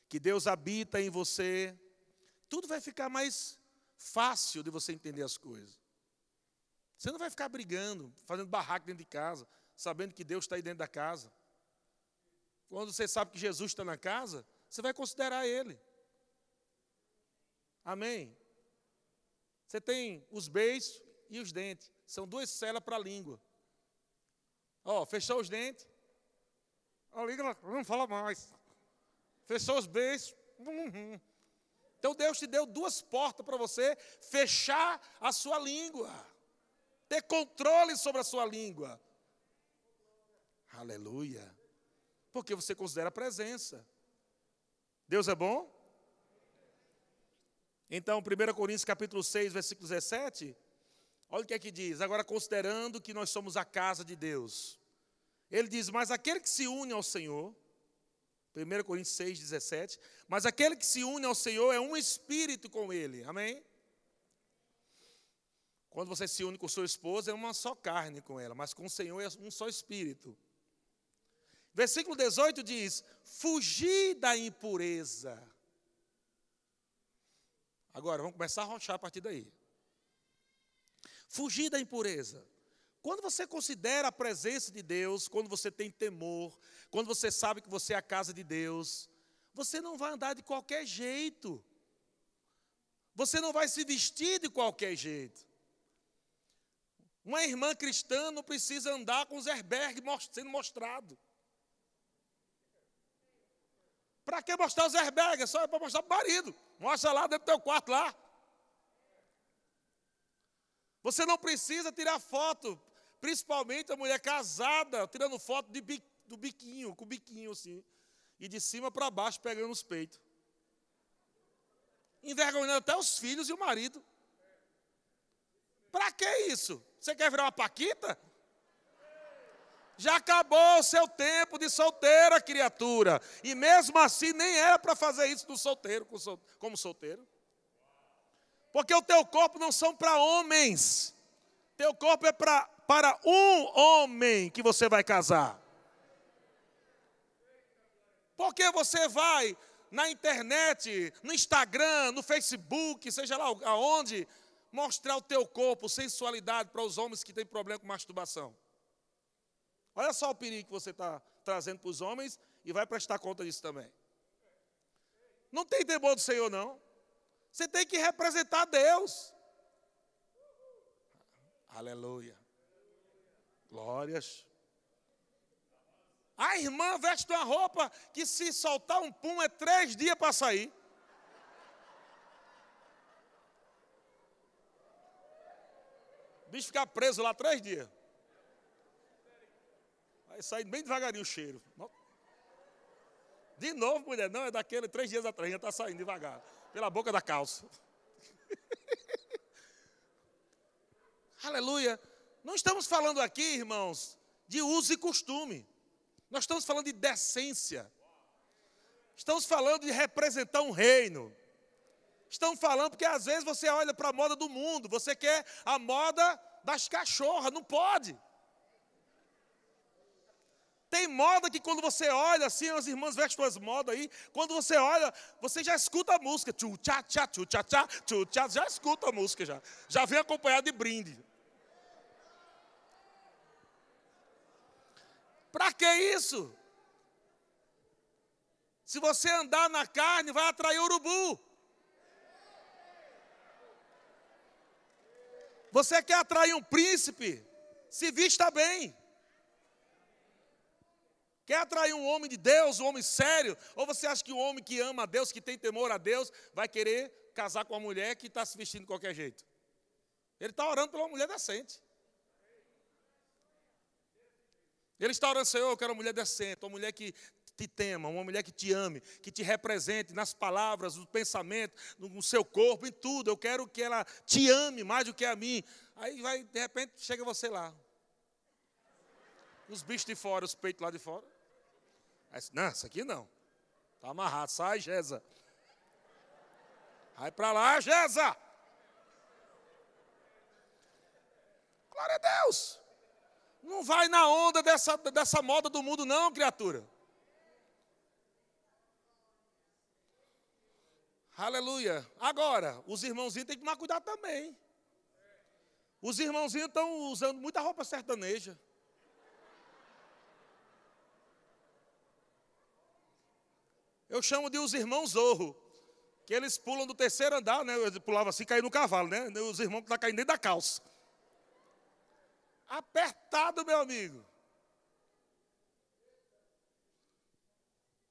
que Deus habita em você, tudo vai ficar mais fácil de você entender as coisas. Você não vai ficar brigando, fazendo barraco dentro de casa, sabendo que Deus está aí dentro da casa. Quando você sabe que Jesus está na casa, você vai considerar Ele. Amém? Você tem os beijos e os dentes. São duas celas para a língua. Ó, fechou os dentes. A língua não fala mais. Fechou os beijos. Uhum. Então Deus te deu duas portas para você fechar a sua língua. Ter controle sobre a sua língua. Aleluia. Porque você considera a presença. Deus é bom? Então, 1 Coríntios capítulo 6, versículo 17, Olha o que é que diz. Agora, considerando que nós somos a casa de Deus. Ele diz: Mas aquele que se une ao Senhor, 1 Coríntios 6, 17. Mas aquele que se une ao Senhor é um espírito com ele. Amém? Quando você se une com sua esposa, é uma só carne com ela, mas com o Senhor é um só espírito. Versículo 18 diz: Fugir da impureza. Agora, vamos começar a rochar a partir daí. Fugir da impureza. Quando você considera a presença de Deus, quando você tem temor, quando você sabe que você é a casa de Deus, você não vai andar de qualquer jeito. Você não vai se vestir de qualquer jeito. Uma irmã cristã não precisa andar com os airbags sendo mostrado. Para que mostrar os airbags? É só para mostrar para o marido. Mostra lá dentro do teu quarto lá. Você não precisa tirar foto, principalmente a mulher casada, tirando foto de, do biquinho, com o biquinho assim, e de cima para baixo pegando os peitos. Envergonhando até os filhos e o marido. Para que isso? Você quer virar uma paquita? Já acabou o seu tempo de solteira, criatura. E mesmo assim, nem era para fazer isso no solteiro, como solteiro. Porque o teu corpo não são para homens. Teu corpo é pra, para um homem que você vai casar. Porque você vai na internet, no Instagram, no Facebook, seja lá aonde, mostrar o teu corpo, sensualidade para os homens que têm problema com masturbação. Olha só o perigo que você está trazendo para os homens e vai prestar conta disso também. Não tem temor do Senhor, não. Você tem que representar Deus. Aleluia. Glórias. A irmã veste uma roupa que se soltar um pum é três dias para sair. O bicho ficar preso lá três dias. Vai sair bem devagarinho o cheiro. De novo, mulher, não, é daquele três dias atrás, já está saindo devagar, pela boca da calça. Aleluia. Não estamos falando aqui, irmãos, de uso e costume. Nós estamos falando de decência. Estamos falando de representar um reino. Estamos falando porque às vezes você olha para a moda do mundo, você quer a moda das cachorras, não pode. Tem moda que quando você olha assim, as irmãs vestem suas modas aí, quando você olha, você já escuta a música, tchu tchá tchá, tchu tchá tchá, tchu tchá, já escuta a música já. Já vem acompanhado de brinde. Para que isso? Se você andar na carne, vai atrair urubu. Você quer atrair um príncipe? Se vista bem. Quer atrair um homem de Deus, um homem sério? Ou você acha que o homem que ama a Deus, que tem temor a Deus, vai querer casar com uma mulher que está se vestindo de qualquer jeito? Ele está orando por uma mulher decente. Ele está orando, Senhor, eu quero uma mulher decente, uma mulher que te tema, uma mulher que te ame, que te represente nas palavras, no pensamento, no seu corpo, em tudo. Eu quero que ela te ame mais do que a mim. Aí vai, de repente, chega você lá. Os bichos de fora, os peitos lá de fora. Aí, não, isso aqui não. Está amarrado. Sai, Gesa. Vai para lá, Gesa. Glória a Deus. Não vai na onda dessa, dessa moda do mundo, não, criatura. Aleluia. Agora, os irmãozinhos têm que tomar cuidado também. Os irmãozinhos estão usando muita roupa sertaneja. Eu chamo de os irmãos Zorro. Que eles pulam do terceiro andar, né? Eu pulava assim, caí no cavalo, né? Os irmãos que estão caindo dentro da calça. Apertado, meu amigo.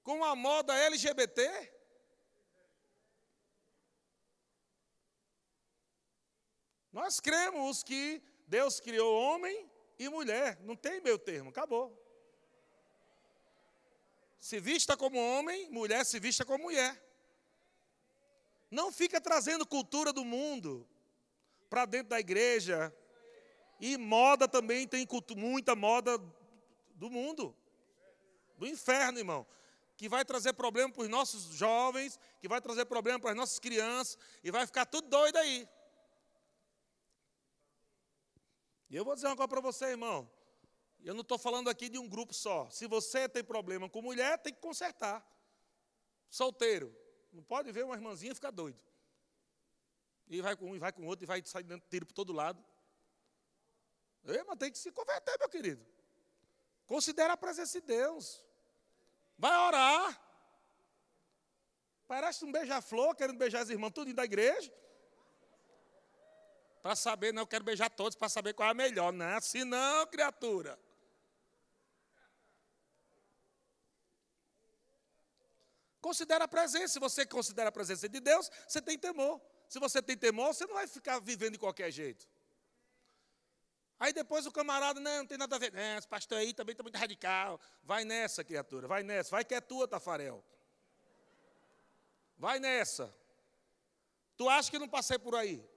Com a moda LGBT. Nós cremos que Deus criou homem e mulher. Não tem meio termo, acabou. Se vista como homem, mulher se vista como mulher. Não fica trazendo cultura do mundo para dentro da igreja, e moda também tem muita moda do mundo, do inferno, irmão. Que vai trazer problema para os nossos jovens, que vai trazer problema para as nossas crianças, e vai ficar tudo doido aí. E eu vou dizer uma coisa para você, irmão. Eu não estou falando aqui de um grupo só. Se você tem problema com mulher, tem que consertar. Solteiro. Não pode ver uma irmãzinha e ficar doido. E vai com um, e vai com outro, e vai sair dando tiro por todo lado. Ei, mas tem que se converter, meu querido. Considera a presença de Deus. Vai orar. Parece um beija-flor, querendo beijar as irmãs tudo da igreja. Para saber, não, eu quero beijar todos para saber qual é a melhor. Não é assim não, criatura. Considera a presença. Se você considera a presença de Deus, você tem temor. Se você tem temor, você não vai ficar vivendo de qualquer jeito. Aí depois o camarada, não, não tem nada a ver. Não, esse pastor aí também está muito radical. Vai nessa, criatura, vai nessa. Vai que é tua, Tafarel. Vai nessa. Tu acha que não passei por aí?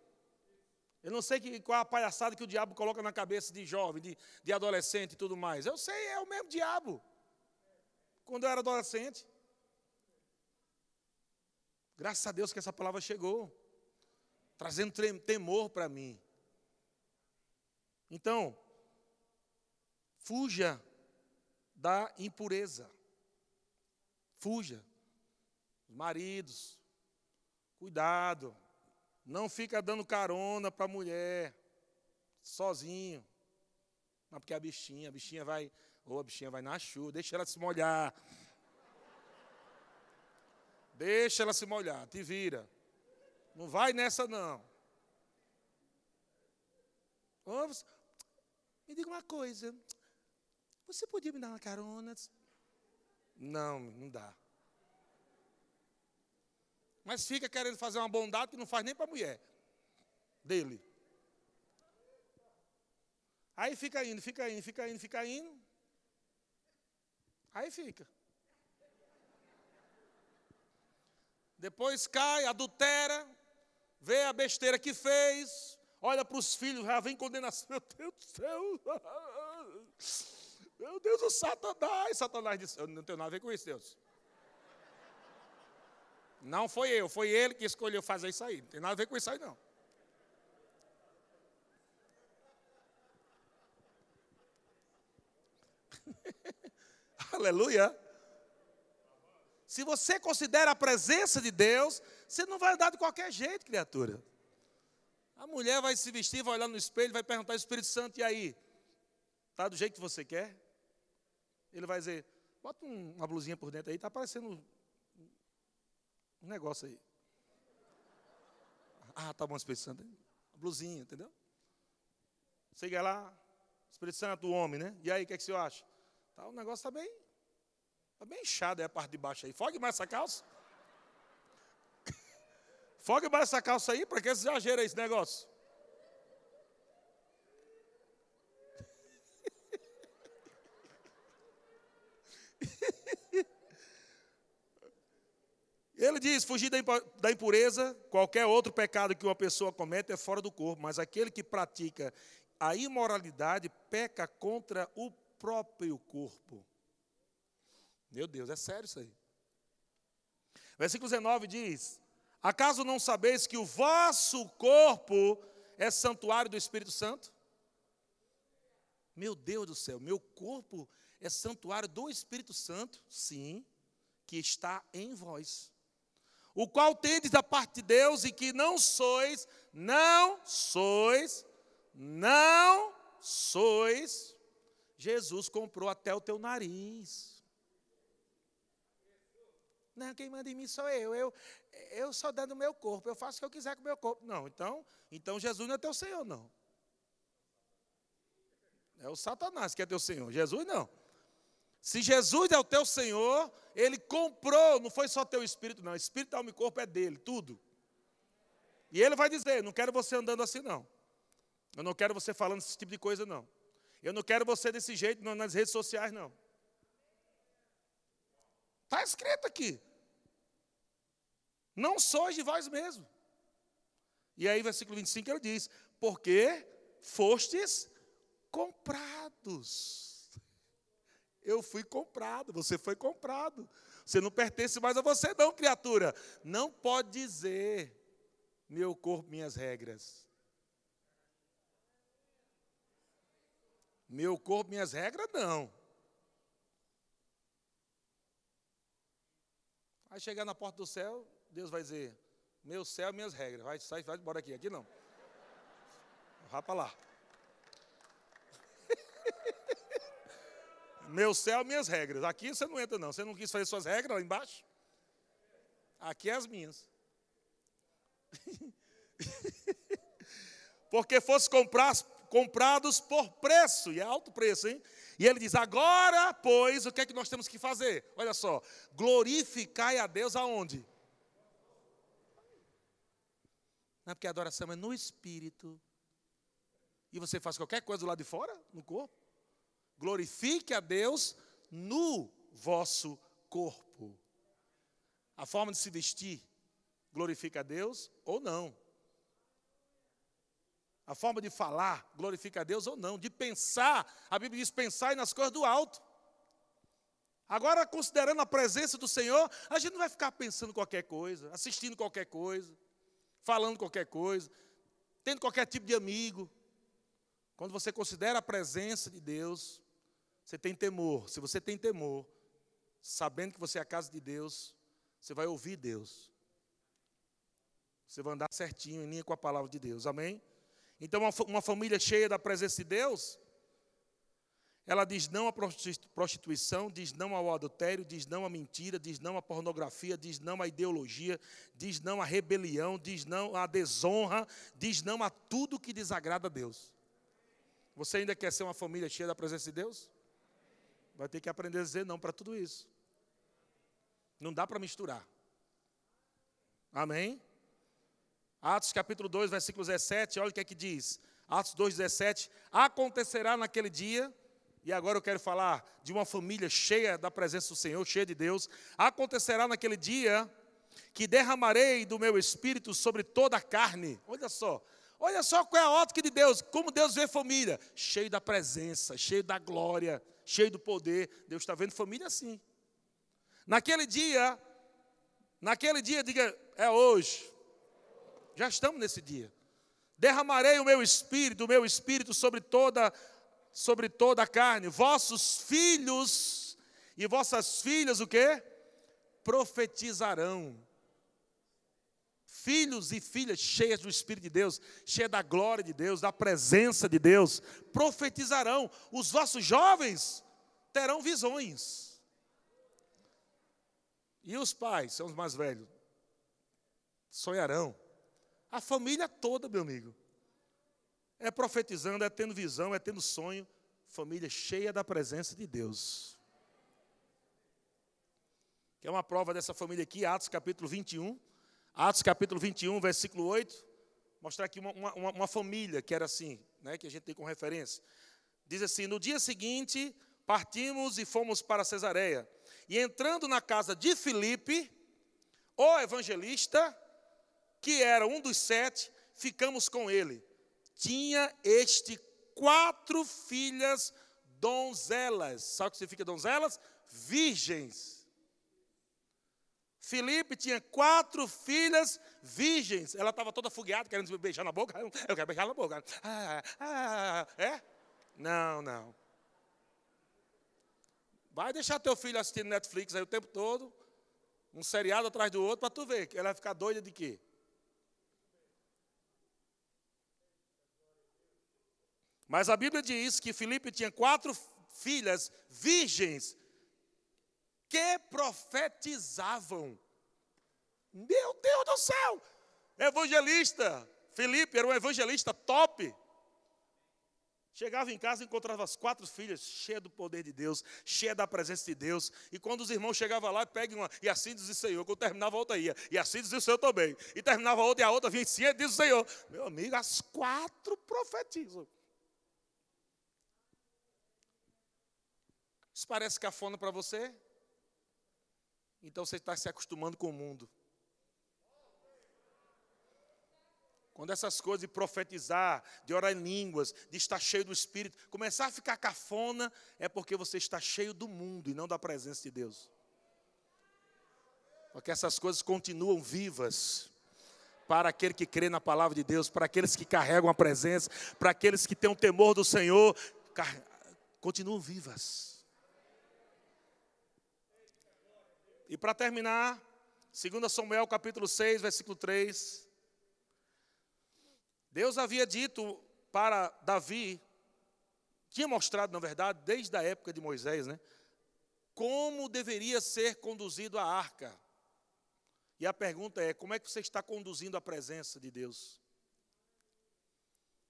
Eu não sei que, qual a palhaçada que o diabo coloca na cabeça de jovem, de, de adolescente e tudo mais. Eu sei, é o mesmo diabo. Quando eu era adolescente. Graças a Deus que essa palavra chegou. Trazendo temor para mim. Então, fuja da impureza. Fuja. Maridos, cuidado. Não fica dando carona para a mulher, sozinho. Não, porque a bichinha, a bichinha vai, ou a bichinha vai na chuva, deixa ela se molhar. Deixa ela se molhar, te vira. Não vai nessa não. Vamos. Me diga uma coisa. Você podia me dar uma carona? Não, não dá. Mas fica querendo fazer uma bondade que não faz nem para a mulher dele. Aí fica indo, fica indo, fica indo, fica indo. Aí fica. Depois cai, adultera, vê a besteira que fez, olha para os filhos, já vem condenação. Meu Deus do céu. Meu Deus, o Satanás. Satanás disse: Eu não tenho nada a ver com isso, Deus. Não foi eu, foi ele que escolheu fazer isso aí. Não tem nada a ver com isso aí, não. Aleluia. Se você considera a presença de Deus, você não vai andar de qualquer jeito, criatura. A mulher vai se vestir, vai olhar no espelho, vai perguntar ao Espírito Santo, e aí? Está do jeito que você quer? Ele vai dizer, bota uma blusinha por dentro aí, está parecendo um negócio aí. Ah, tá bom, Espírito Santo. Blusinha, entendeu? Chega lá, Espírito Santo, o homem, né? E aí, o que, é que você acha? Tá, o negócio está bem, está bem inchado aí a parte de baixo aí. Fogue mais essa calça. Fogue mais essa calça aí, para que esse exagero esse negócio? Ele diz: fugir da impureza, qualquer outro pecado que uma pessoa comete é fora do corpo, mas aquele que pratica a imoralidade peca contra o próprio corpo. Meu Deus, é sério isso aí. Versículo 19 diz: Acaso não sabeis que o vosso corpo é santuário do Espírito Santo? Meu Deus do céu, meu corpo é santuário do Espírito Santo? Sim, que está em vós. O qual tendes da parte de Deus e que não sois, não sois, não sois Jesus comprou até o teu nariz. Não, quem manda em mim sou eu. Eu, eu dando o meu corpo. Eu faço o que eu quiser com o meu corpo. Não, então, então Jesus não é teu Senhor, não. É o Satanás que é teu Senhor. Jesus não. Se Jesus é o teu Senhor, Ele comprou, não foi só teu espírito, não. Espírito, alma e corpo é dele, tudo. E Ele vai dizer: não quero você andando assim, não. Eu não quero você falando esse tipo de coisa, não. Eu não quero você desse jeito nas redes sociais, não. Está escrito aqui. Não sois de vós mesmo. E aí, versículo 25, ele diz: Porque fostes comprados. Eu fui comprado, você foi comprado. Você não pertence mais a você, não, criatura. Não pode dizer, meu corpo, minhas regras. Meu corpo, minhas regras, não. Aí chegar na porta do céu, Deus vai dizer: Meu céu, minhas regras. Vai, sai, vai embora aqui. Aqui não. Vá para lá. Meu céu, minhas regras. Aqui você não entra, não. Você não quis fazer suas regras lá embaixo? Aqui é as minhas. Porque fosse comprar comprados por preço, e é alto preço, hein? E ele diz: agora, pois, o que é que nós temos que fazer? Olha só, glorificai a Deus aonde? Não é porque a adoração é no espírito. E você faz qualquer coisa do lado de fora, no corpo. Glorifique a Deus no vosso corpo. A forma de se vestir glorifica a Deus ou não a forma de falar glorifica a Deus ou não, de pensar, a Bíblia diz pensar nas coisas do alto. Agora, considerando a presença do Senhor, a gente não vai ficar pensando qualquer coisa, assistindo qualquer coisa, falando qualquer coisa, tendo qualquer tipo de amigo. Quando você considera a presença de Deus, você tem temor. Se você tem temor, sabendo que você é a casa de Deus, você vai ouvir Deus. Você vai andar certinho em linha com a palavra de Deus. Amém? Então, uma, família cheia da presença de Deus, ela diz não à prostituição, diz não ao adultério, diz não à mentira, diz não à pornografia, diz não à ideologia, diz não à rebelião, diz não à desonra, diz não a tudo que desagrada a Deus. Você ainda quer ser uma família cheia da presença de Deus? Vai ter que aprender a dizer não para tudo isso. Não dá para misturar. Amém? Atos capítulo 2, versículo 17, olha o que é que diz. Atos 2, 17. Acontecerá naquele dia e agora eu quero falar de uma família cheia da presença do Senhor, cheia de Deus. Acontecerá naquele dia que derramarei do meu espírito sobre toda a carne. Olha só, olha só qual é a ótica de Deus, como Deus vê família, cheio da presença, cheio da glória, cheio do poder. Deus está vendo família assim. Naquele dia, naquele dia, diga, é hoje. Já estamos nesse dia. Derramarei o meu espírito, o meu espírito sobre toda a sobre toda a carne. Vossos filhos e vossas filhas o quê? Profetizarão. Filhos e filhas cheias do Espírito de Deus, cheias da glória de Deus, da presença de Deus, profetizarão. Os vossos jovens terão visões. E os pais, são os mais velhos, sonharão. A família toda, meu amigo. É profetizando, é tendo visão, é tendo sonho. Família cheia da presença de Deus. Que é uma prova dessa família aqui, Atos capítulo 21. Atos capítulo 21, versículo 8. Mostrar aqui uma, uma, uma família que era assim, né, que a gente tem como referência. Diz assim: No dia seguinte, partimos e fomos para Cesareia. E entrando na casa de Filipe, o evangelista, que era um dos sete, ficamos com ele tinha este quatro filhas donzelas. Sabe o que significa donzelas? Virgens. Filipe tinha quatro filhas virgens. Ela estava toda fogueada, querendo beijar na boca. Eu quero beijar na boca. Ah, ah, é? Não, não. Vai deixar teu filho assistindo Netflix aí o tempo todo, um seriado atrás do outro, para tu ver. Ela vai ficar doida de quê? Mas a Bíblia diz que Filipe tinha quatro filhas virgens que profetizavam. Meu Deus do céu! Evangelista. Filipe era um evangelista top. Chegava em casa e encontrava as quatro filhas cheias do poder de Deus, cheias da presença de Deus. E quando os irmãos chegavam lá, peguem uma, e assim diz o Senhor. Quando terminava a outra ia, e assim diz o Senhor também. E terminava a outra e a outra vinha em cima, diz o Senhor. Meu amigo, as quatro profetizam. Isso parece cafona para você? Então você está se acostumando com o mundo. Quando essas coisas de profetizar, de orar em línguas, de estar cheio do Espírito, começar a ficar cafona, é porque você está cheio do mundo e não da presença de Deus. Porque essas coisas continuam vivas para aquele que crê na palavra de Deus, para aqueles que carregam a presença, para aqueles que têm o temor do Senhor, continuam vivas. E para terminar, 2 Samuel capítulo 6, versículo 3. Deus havia dito para Davi, tinha mostrado, na verdade, desde a época de Moisés, né? Como deveria ser conduzido a arca. E a pergunta é: como é que você está conduzindo a presença de Deus?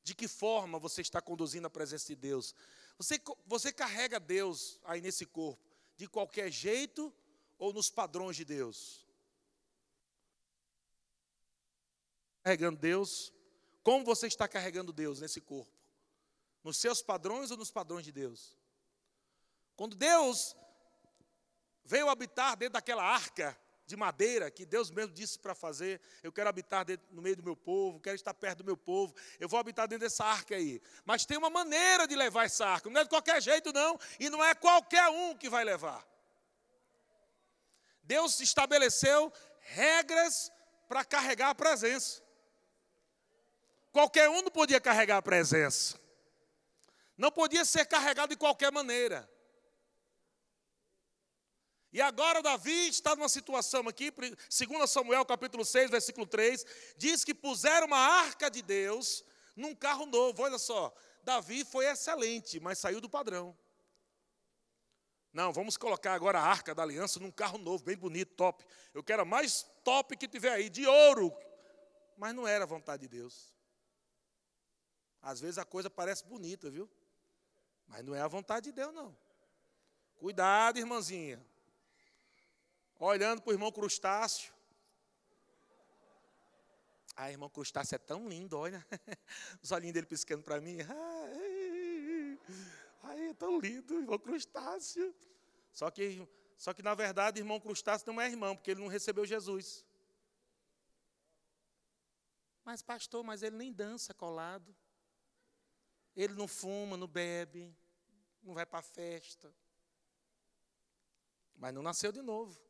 De que forma você está conduzindo a presença de Deus? Você, você carrega Deus aí nesse corpo de qualquer jeito ou nos padrões de Deus? Carregando Deus, como você está carregando Deus nesse corpo? Nos seus padrões ou nos padrões de Deus? Quando Deus veio habitar dentro daquela arca de madeira que Deus mesmo disse para fazer, eu quero habitar dentro, no meio do meu povo, quero estar perto do meu povo, eu vou habitar dentro dessa arca aí. Mas tem uma maneira de levar essa arca, não é de qualquer jeito não, e não é qualquer um que vai levar. Deus estabeleceu regras para carregar a presença. Qualquer um não podia carregar a presença. Não podia ser carregado de qualquer maneira. E agora Davi está numa situação aqui, 2 Samuel capítulo 6, versículo 3, diz que puseram uma arca de Deus num carro novo. Olha só, Davi foi excelente, mas saiu do padrão. Não, vamos colocar agora a arca da aliança num carro novo, bem bonito, top. Eu quero a mais top que tiver aí, de ouro. Mas não era a vontade de Deus. Às vezes a coisa parece bonita, viu? Mas não é a vontade de Deus, não. Cuidado, irmãzinha. Olhando para o irmão crustáceo. Ah, irmão crustáceo é tão lindo, olha. Os olhinhos dele piscando para mim. Ai, é tão lindo, irmão crustáceo. Só que, só que, na verdade, irmão crustáceo não é irmão, porque ele não recebeu Jesus. Mas, pastor, mas ele nem dança colado. Ele não fuma, não bebe, não vai para a festa. Mas não nasceu de novo.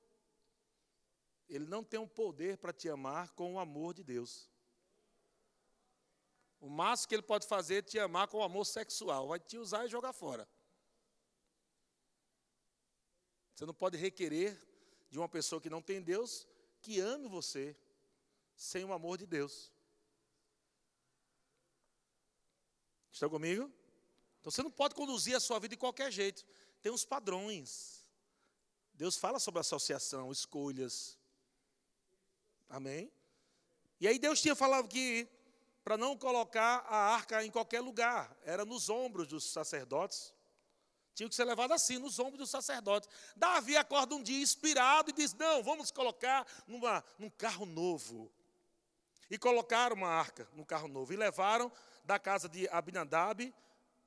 Ele não tem o um poder para te amar com o amor de Deus. O máximo que ele pode fazer é te amar com o amor sexual, vai te usar e jogar fora. Você não pode requerer de uma pessoa que não tem Deus que ame você sem o amor de Deus. Estão comigo? Então você não pode conduzir a sua vida de qualquer jeito. Tem uns padrões. Deus fala sobre associação, escolhas. Amém? E aí Deus tinha falado que para não colocar a arca em qualquer lugar, era nos ombros dos sacerdotes. Tinha que ser levado assim, nos ombros dos sacerdotes. Davi acorda um dia inspirado e diz: Não, vamos colocar numa, num carro novo. E colocaram uma arca no carro novo. E levaram da casa de Abinadab,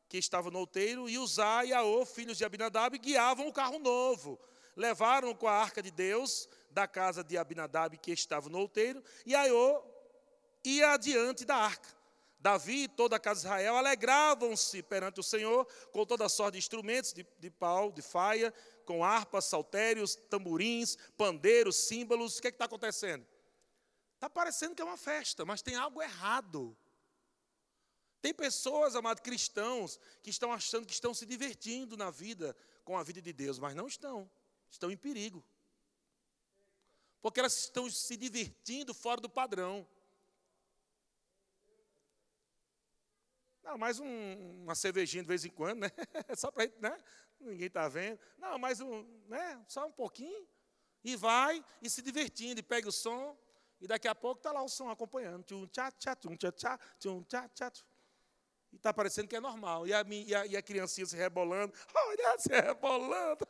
que estava no outeiro, e Uzá e Aô, filhos de Abinadab, guiavam o carro novo. Levaram com a arca de Deus da casa de Abinadab, que estava no outeiro, e Aô ia adiante da arca. Davi e toda a casa de Israel alegravam-se perante o Senhor com toda a sorte de instrumentos de, de pau, de faia, com harpas, saltérios, tamborins, pandeiros, símbolos. O que é está acontecendo? Está parecendo que é uma festa, mas tem algo errado. Tem pessoas, amados cristãos, que estão achando que estão se divertindo na vida com a vida de Deus, mas não estão. Estão em perigo. Porque elas estão se divertindo fora do padrão. Não, mais um, uma cervejinha de vez em quando, né? Só para né? Ninguém está vendo. Não, mais um, né? Só um pouquinho. E vai e se divertindo, e pega o som, e daqui a pouco está lá o som acompanhando. Tchum, tchá, tchá, tchum, tchá, tchá, tchum, tchá, tchá. E está parecendo que é normal. E a, e, a, e a criancinha se rebolando. Olha, se rebolando.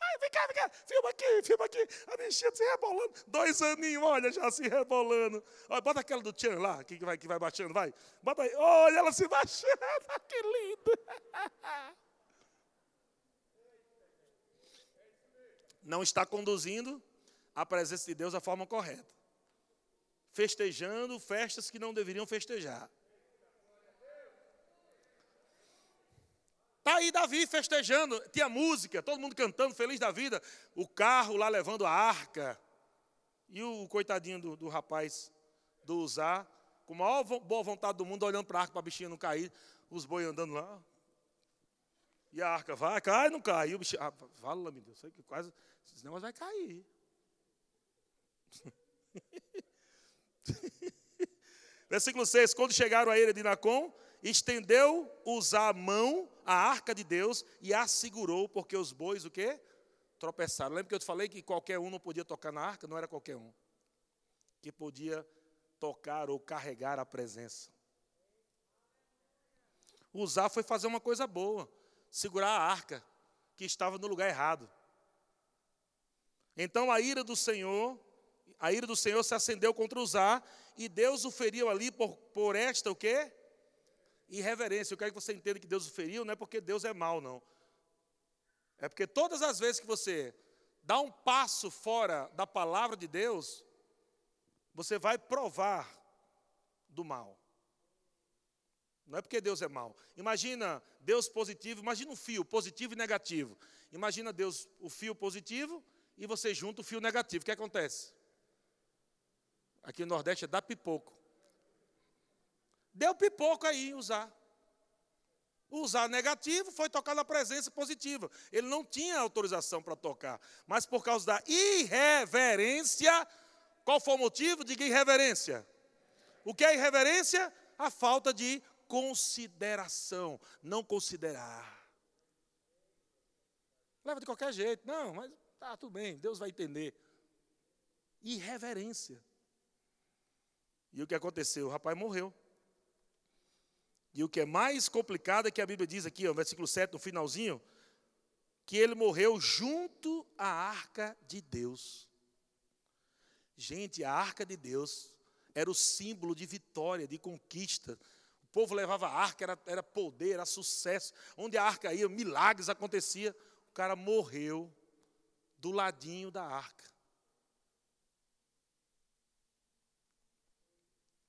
Ai, cá, vem cá, filma aqui, filma aqui. A bichinha se rebolando. Dois aninhos, olha, já se rebolando. Olha, bota aquela do Tchan lá, que vai, que vai baixando, vai. Bota aí. Olha, ela se baixando. que lindo. Não está conduzindo a presença de Deus da forma correta festejando festas que não deveriam festejar. Está aí Davi festejando, tinha música, todo mundo cantando, feliz da vida, o carro lá levando a arca. E o coitadinho do, do rapaz do Uzá, com a maior boa vontade do mundo, olhando para a arca para a bichinha não cair, os boi andando lá. E a arca vai, cai, não cai. E o bichinho, ah, fala, meu Deus, sei que quase, esse negócio vai cair. Versículo 6: Quando chegaram à ilha de Nacon, estendeu Uzá a mão à arca de Deus e a segurou, porque os bois o quê? Tropeçaram. Lembra que eu te falei que qualquer um não podia tocar na arca? Não era qualquer um. Que podia tocar ou carregar a presença. Uzá foi fazer uma coisa boa, segurar a arca, que estava no lugar errado. Então a ira do Senhor a ira do Senhor se acendeu contra Uzá, e Deus o feriu ali por, por esta o quê? Irreverência. Eu quero que você entenda que Deus o feriu, não é porque Deus é mau, não. É porque todas as vezes que você dá um passo fora da palavra de Deus, você vai provar do mal. Não é porque Deus é mau. Imagina Deus positivo, imagina um fio positivo e negativo. Imagina Deus, o fio positivo, e você junta o fio negativo. O que acontece? Aqui no Nordeste é dar pipoco. Deu pipoco aí usar. usar negativo, foi tocar na presença positiva. Ele não tinha autorização para tocar, mas por causa da irreverência, qual foi o motivo? Diga irreverência. O que é irreverência? A falta de consideração, não considerar. Leva de qualquer jeito, não, mas tá tudo bem, Deus vai entender. Irreverência. E o que aconteceu? O rapaz morreu. E o que é mais complicado é que a Bíblia diz aqui, no versículo 7, no finalzinho, que ele morreu junto à arca de Deus. Gente, a arca de Deus era o símbolo de vitória, de conquista. O povo levava a arca, era, era poder, era sucesso. Onde a arca ia, milagres aconteciam. O cara morreu do ladinho da arca.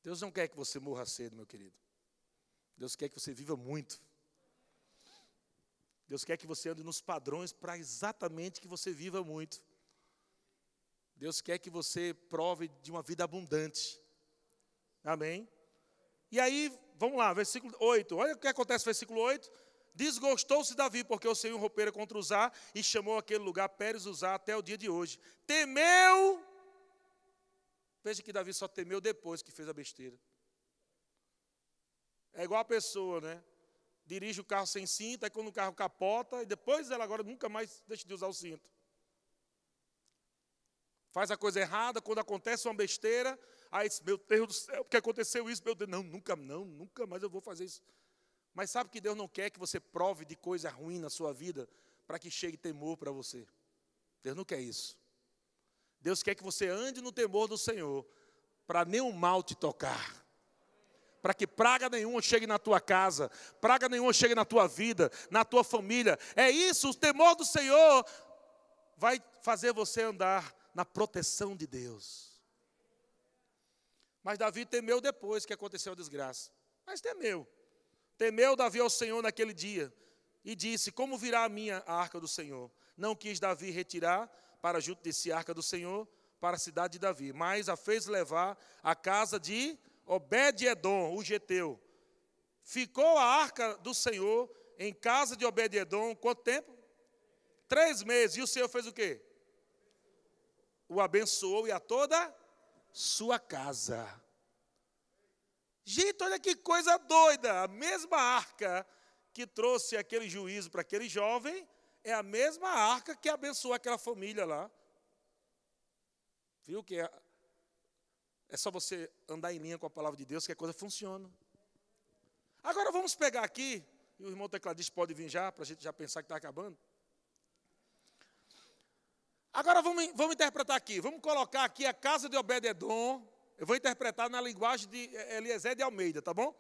Deus não quer que você morra cedo, meu querido. Deus quer que você viva muito. Deus quer que você ande nos padrões para exatamente que você viva muito. Deus quer que você prove de uma vida abundante. Amém? E aí, vamos lá, versículo 8. Olha o que acontece no versículo 8. Desgostou-se Davi, porque o Senhor rompera contra Uzá e chamou aquele lugar Pérez Uzá até o dia de hoje. Temeu. Veja que Davi só temeu depois que fez a besteira. É igual a pessoa, né? Dirige o carro sem cinto, aí quando o carro capota, e depois ela agora nunca mais deixa de usar o cinto. Faz a coisa errada, quando acontece uma besteira, aí diz, meu Deus do céu, porque aconteceu isso, meu Deus, não, nunca, não, nunca mais eu vou fazer isso. Mas sabe que Deus não quer que você prove de coisa ruim na sua vida para que chegue temor para você. Deus não quer isso. Deus quer que você ande no temor do Senhor, para nenhum mal te tocar para que praga nenhuma chegue na tua casa, praga nenhuma chegue na tua vida, na tua família. É isso, o temor do Senhor vai fazer você andar na proteção de Deus. Mas Davi temeu depois que aconteceu a desgraça. Mas temeu. Temeu Davi ao Senhor naquele dia e disse: Como virá a minha a arca do Senhor? Não quis Davi retirar para junto de si a arca do Senhor para a cidade de Davi, mas a fez levar à casa de Obed-Edom, o geteu. Ficou a arca do Senhor em casa de Obed-Edom quanto tempo? Três meses. E o Senhor fez o quê? O abençoou e a toda sua casa. Gente, olha que coisa doida. A mesma arca que trouxe aquele juízo para aquele jovem é a mesma arca que abençoou aquela família lá. Viu que é só você andar em linha com a palavra de Deus que a coisa funciona. Agora vamos pegar aqui, e o irmão tecladista pode vir já, para a gente já pensar que está acabando. Agora vamos, vamos interpretar aqui, vamos colocar aqui a casa de Obed-Edom. Eu vou interpretar na linguagem de Eliezer de Almeida, tá bom?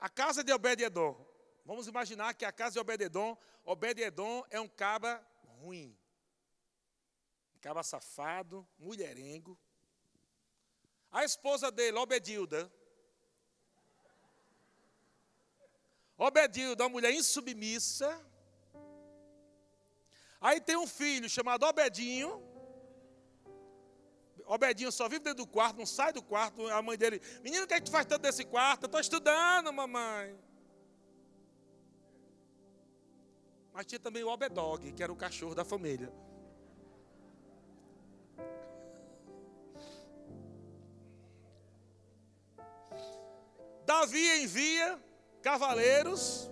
A casa de Obed-Edom. Vamos imaginar que a casa de Obed-Edom, Obed-Edom é um caba ruim. Um caba safado, mulherengo. A esposa dele, Obedilda. Obedilda, uma mulher insubmissa. Aí tem um filho chamado Obedinho. Obedinho só vive dentro do quarto, não sai do quarto. A mãe dele, menino, o que é que tu faz tanto desse quarto? Eu estou estudando, mamãe. Mas tinha também o Obedog, que era o cachorro da família. Davi envia cavaleiros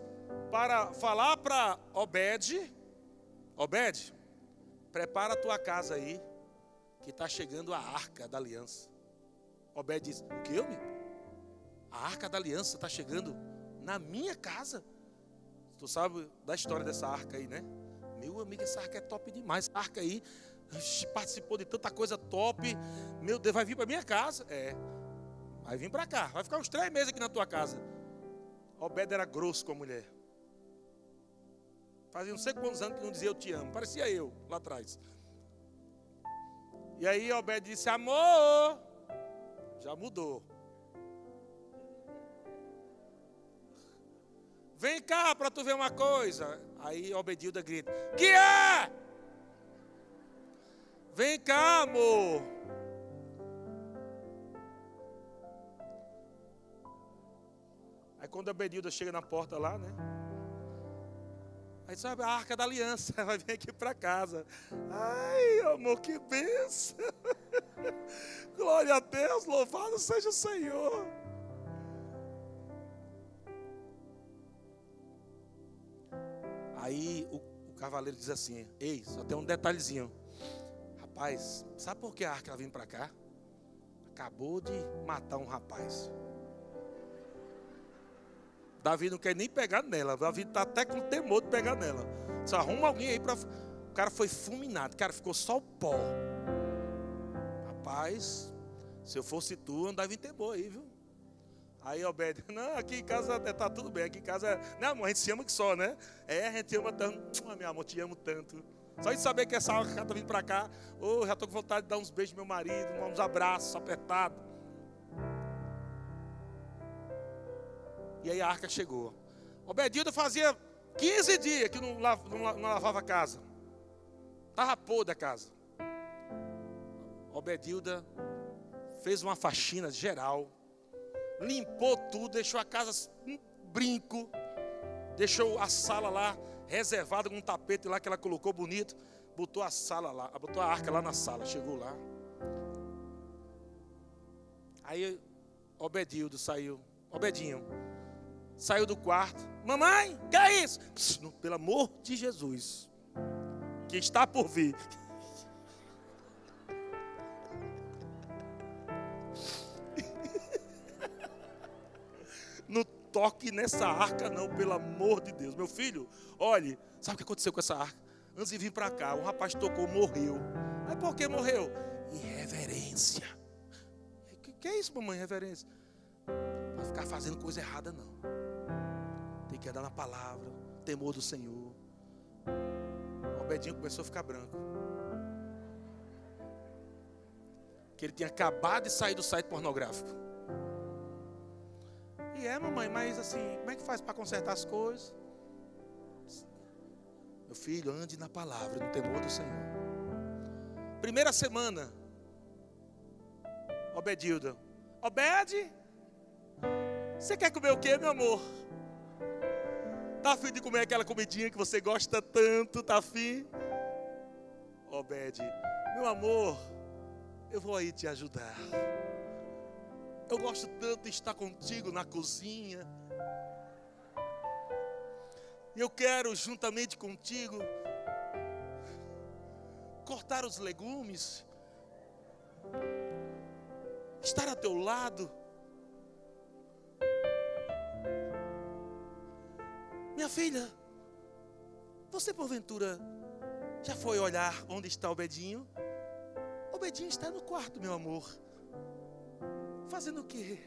para falar para Obed: Obed, prepara a tua casa aí, que está chegando a arca da aliança. Obed diz: O que, meu? A arca da aliança está chegando na minha casa. Tu sabe da história dessa arca aí, né? Meu amigo, essa arca é top demais. Essa arca aí participou de tanta coisa top. Meu Deus, vai vir para minha casa. É. Vai vir para cá, vai ficar uns três meses aqui na tua casa. Obed era grosso com a mulher. Fazia não sei quantos anos que não dizia eu te amo. Parecia eu lá atrás. E aí Obed disse: Amor, já mudou. Vem cá para tu ver uma coisa. Aí Obedilda grita: Que é? Vem cá, amor. Aí quando a Benilda chega na porta lá, né? Aí sabe, a arca da aliança vai vir aqui para casa. Ai, amor, que benção. Glória a Deus, louvado seja o Senhor. Aí o, o cavaleiro diz assim: Ei, só tem um detalhezinho. Rapaz, sabe por que a arca vem para cá? Acabou de matar um rapaz. Davi não quer nem pegar nela. Davi está até com temor de pegar nela. Só arruma alguém aí para. O cara foi fulminado. Cara, ficou só o pó. Rapaz, se eu fosse tu, andava em temor aí, viu? Aí Obed, não, aqui em casa está tudo bem. Aqui em casa, não, amor, a gente se ama que só, né? É, a gente ama tanto. Ah, meu amor, te amo tanto. Só de saber que essa hora já está vindo para cá, oh, já estou com vontade de dar uns beijos meu marido, uns abraços apertados. E aí a arca chegou. Obedilda fazia 15 dias que não, não, não lavava a casa. Estava podre a casa. Obedilda fez uma faxina geral. Limpou tudo, deixou a casa um brinco. Deixou a sala lá reservada com um tapete lá que ela colocou bonito. Botou a sala lá, botou a arca lá na sala. Chegou lá. Aí Obedildo saiu. Obedinho saiu do quarto. Mamãe, que é isso? Pss, pelo amor de Jesus, que está por vir. Não toque nessa arca, não, pelo amor de Deus. Meu filho, olhe, sabe o que aconteceu com essa arca? Antes de vir para cá, um rapaz tocou, morreu. Mas por que morreu? Irreverência. Que, que é isso, mamãe, reverência? Vai ficar fazendo coisa errada, não. Tem que andar na palavra, temor do Senhor. O Obedinho começou a ficar branco. Que ele tinha acabado de sair do site pornográfico. E é, mamãe, mas assim, como é que faz para consertar as coisas? Meu filho, ande na palavra, no temor do Senhor. Primeira semana, Obedilda. Obede, você quer comer o que, meu amor? Tá afim de comer aquela comidinha que você gosta tanto? Tá afim? Obede, meu amor, eu vou aí te ajudar. Eu gosto tanto de estar contigo na cozinha. Eu quero, juntamente contigo, cortar os legumes, estar a teu lado. Minha filha, você porventura já foi olhar onde está o Bedinho? O Bedinho está no quarto, meu amor. Fazendo o quê?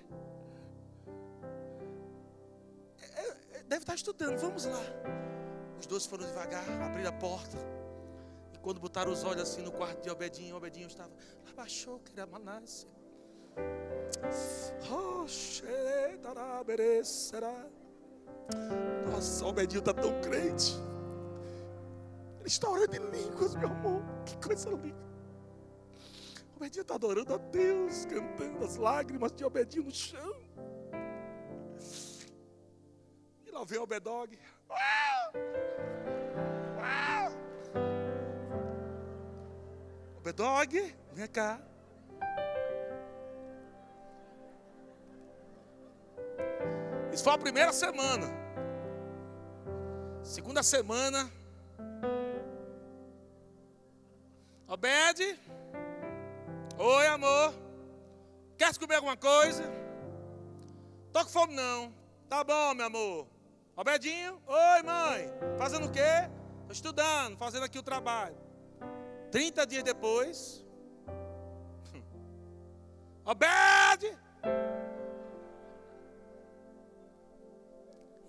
É, é, deve estar estudando, vamos lá. Os dois foram devagar, abriram a porta. E quando botaram os olhos assim no quarto de Obedinho, Obedinho estava. Abaixou, que era Manasse. Oh. Nossa, o Obedinho está tão crente. Ele está orando em línguas, meu amor. Que coisa linda. O Obedinho está adorando a Deus, cantando as lágrimas de Obedinho no chão. E lá vem o Obedog. Obedog, vem cá. Isso foi a primeira semana. Segunda semana. Obede. Oi, amor. Quer comer alguma coisa? Tô com fome não. Tá bom, meu amor. Obedinho. Oi, mãe. Fazendo o quê? Tô estudando, fazendo aqui o trabalho. 30 dias depois. Obede.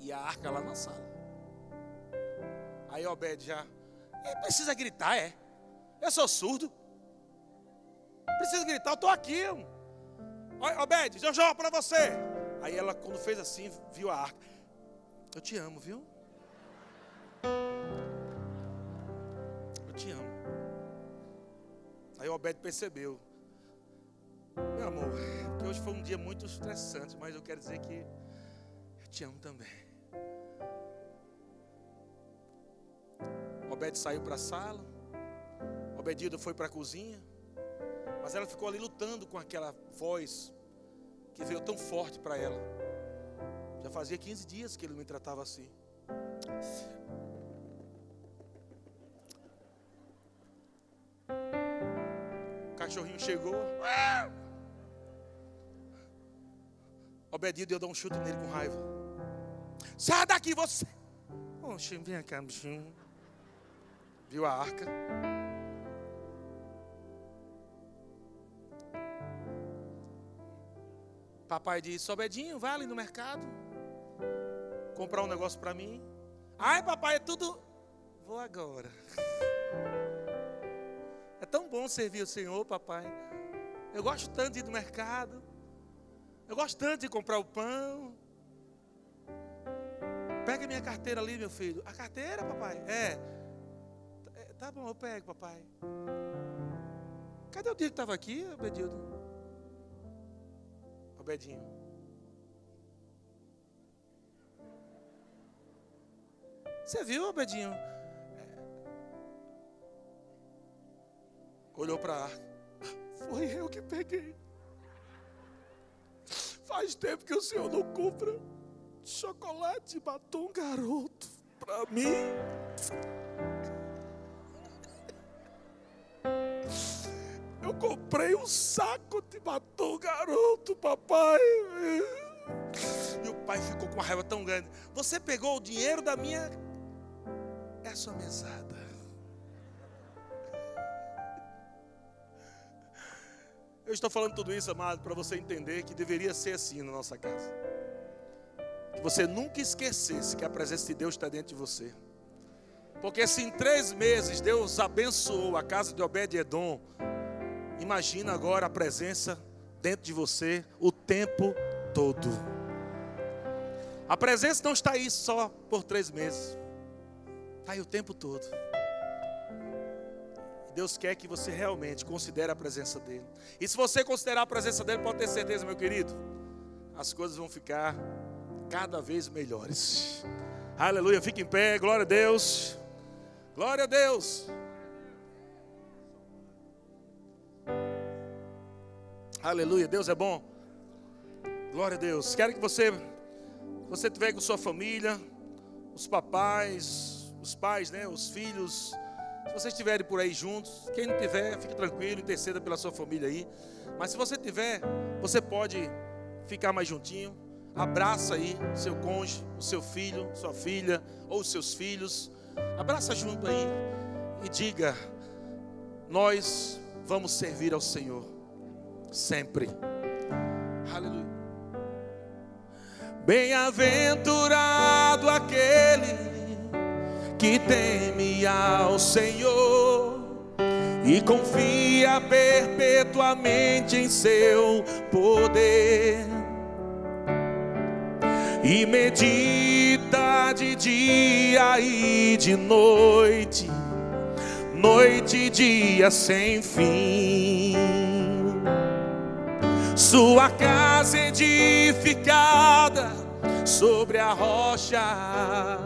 e a arca lá na sala. Aí Obed já, precisa gritar, é? Eu sou surdo. Precisa gritar, eu estou aqui. Obed, eu jogo para você. Aí ela, quando fez assim, viu a arca. Eu te amo, viu? Eu te amo. Aí Obed percebeu. Meu amor, porque hoje foi um dia muito estressante, mas eu quero dizer que te amo também. Obed saiu para a sala. Obedido foi para a cozinha. Mas ela ficou ali lutando com aquela voz que veio tão forte para ela. Já fazia 15 dias que ele me tratava assim. O cachorrinho chegou. Obedido, eu dou um chute nele com raiva. Sai daqui você! Oxe, vem cá, bichinho. Viu a arca? Papai disse: Obedinho, vai ali no mercado comprar um negócio para mim. Ai, papai, é tudo. Vou agora. É tão bom servir o Senhor, papai. Eu gosto tanto de ir no mercado. Eu gosto tanto de comprar o pão. Pega minha carteira ali, meu filho. A carteira, papai? É. é tá bom, eu pego, papai. Cadê o dia que estava aqui, Obedildo? Obedinho. Você viu, Obedinho? Olhou para a. Foi eu que peguei. Faz tempo que o senhor não compra chocolate batom garoto para mim. Eu comprei um saco de batom garoto, papai. E o pai ficou com uma raiva tão grande. Você pegou o dinheiro da minha. É sua mesada. Eu estou falando tudo isso, amado, para você entender que deveria ser assim na nossa casa. Que você nunca esquecesse que a presença de Deus está dentro de você. Porque se em três meses Deus abençoou a casa de Obed-Edom, Imagina agora a presença dentro de você o tempo todo. A presença não está aí só por três meses, está aí o tempo todo. Deus quer que você realmente considere a presença dEle. E se você considerar a presença dEle, pode ter certeza, meu querido, as coisas vão ficar cada vez melhores. Aleluia, fique em pé, glória a Deus. Glória a Deus. Aleluia, Deus é bom. Glória a Deus. Quero que você, você tiver com sua família, os papais, os pais, né, os filhos. Se vocês estiverem por aí juntos, quem não tiver, fique tranquilo, interceda pela sua família aí. Mas se você tiver, você pode ficar mais juntinho. Abraça aí seu cônjuge, o seu filho, sua filha ou os seus filhos. Abraça junto aí e diga: Nós vamos servir ao Senhor sempre. Aleluia. Bem-aventurado aquele que teme ao Senhor e confia perpetuamente em seu poder. E medita de dia e de noite, noite e dia sem fim sua casa edificada sobre a rocha.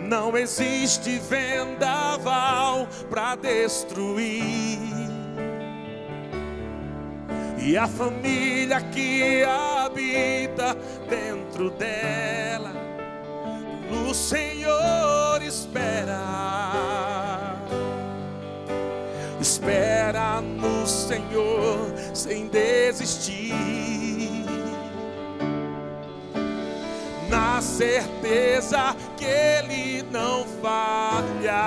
Não existe vendaval para destruir. E a família que habita dentro dela, no Senhor espera. Espera no Senhor sem desistir. Na certeza que Ele não falha.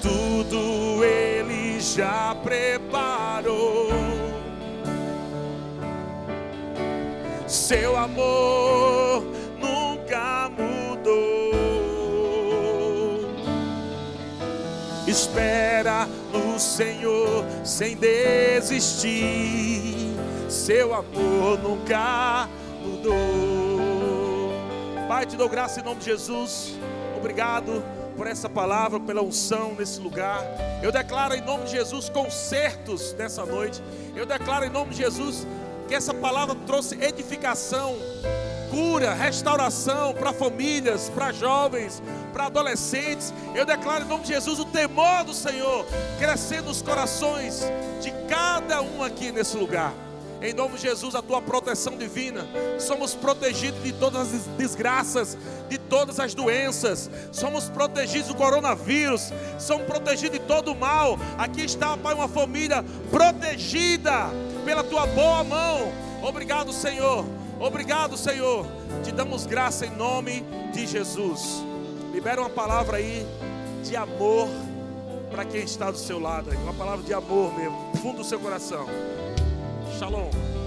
Tudo Ele já preparou. Seu amor Espera no Senhor sem desistir. Seu amor nunca mudou. Pai, te dou graça em nome de Jesus. Obrigado por essa palavra, pela unção nesse lugar. Eu declaro em nome de Jesus concertos nessa noite. Eu declaro em nome de Jesus que essa palavra trouxe edificação, cura, restauração para famílias, para jovens, para adolescentes. Eu declaro em nome de Jesus o temor do Senhor crescendo nos corações de cada um aqui nesse lugar. Em nome de Jesus, a tua proteção divina. Somos protegidos de todas as desgraças, de todas as doenças. Somos protegidos do coronavírus. Somos protegidos de todo o mal. Aqui está, Pai, uma família protegida pela tua boa mão. Obrigado, Senhor. Obrigado, Senhor. Te damos graça em nome de Jesus. Libera uma palavra aí de amor para quem está do seu lado. Uma palavra de amor mesmo, fundo do seu coração. Shalom.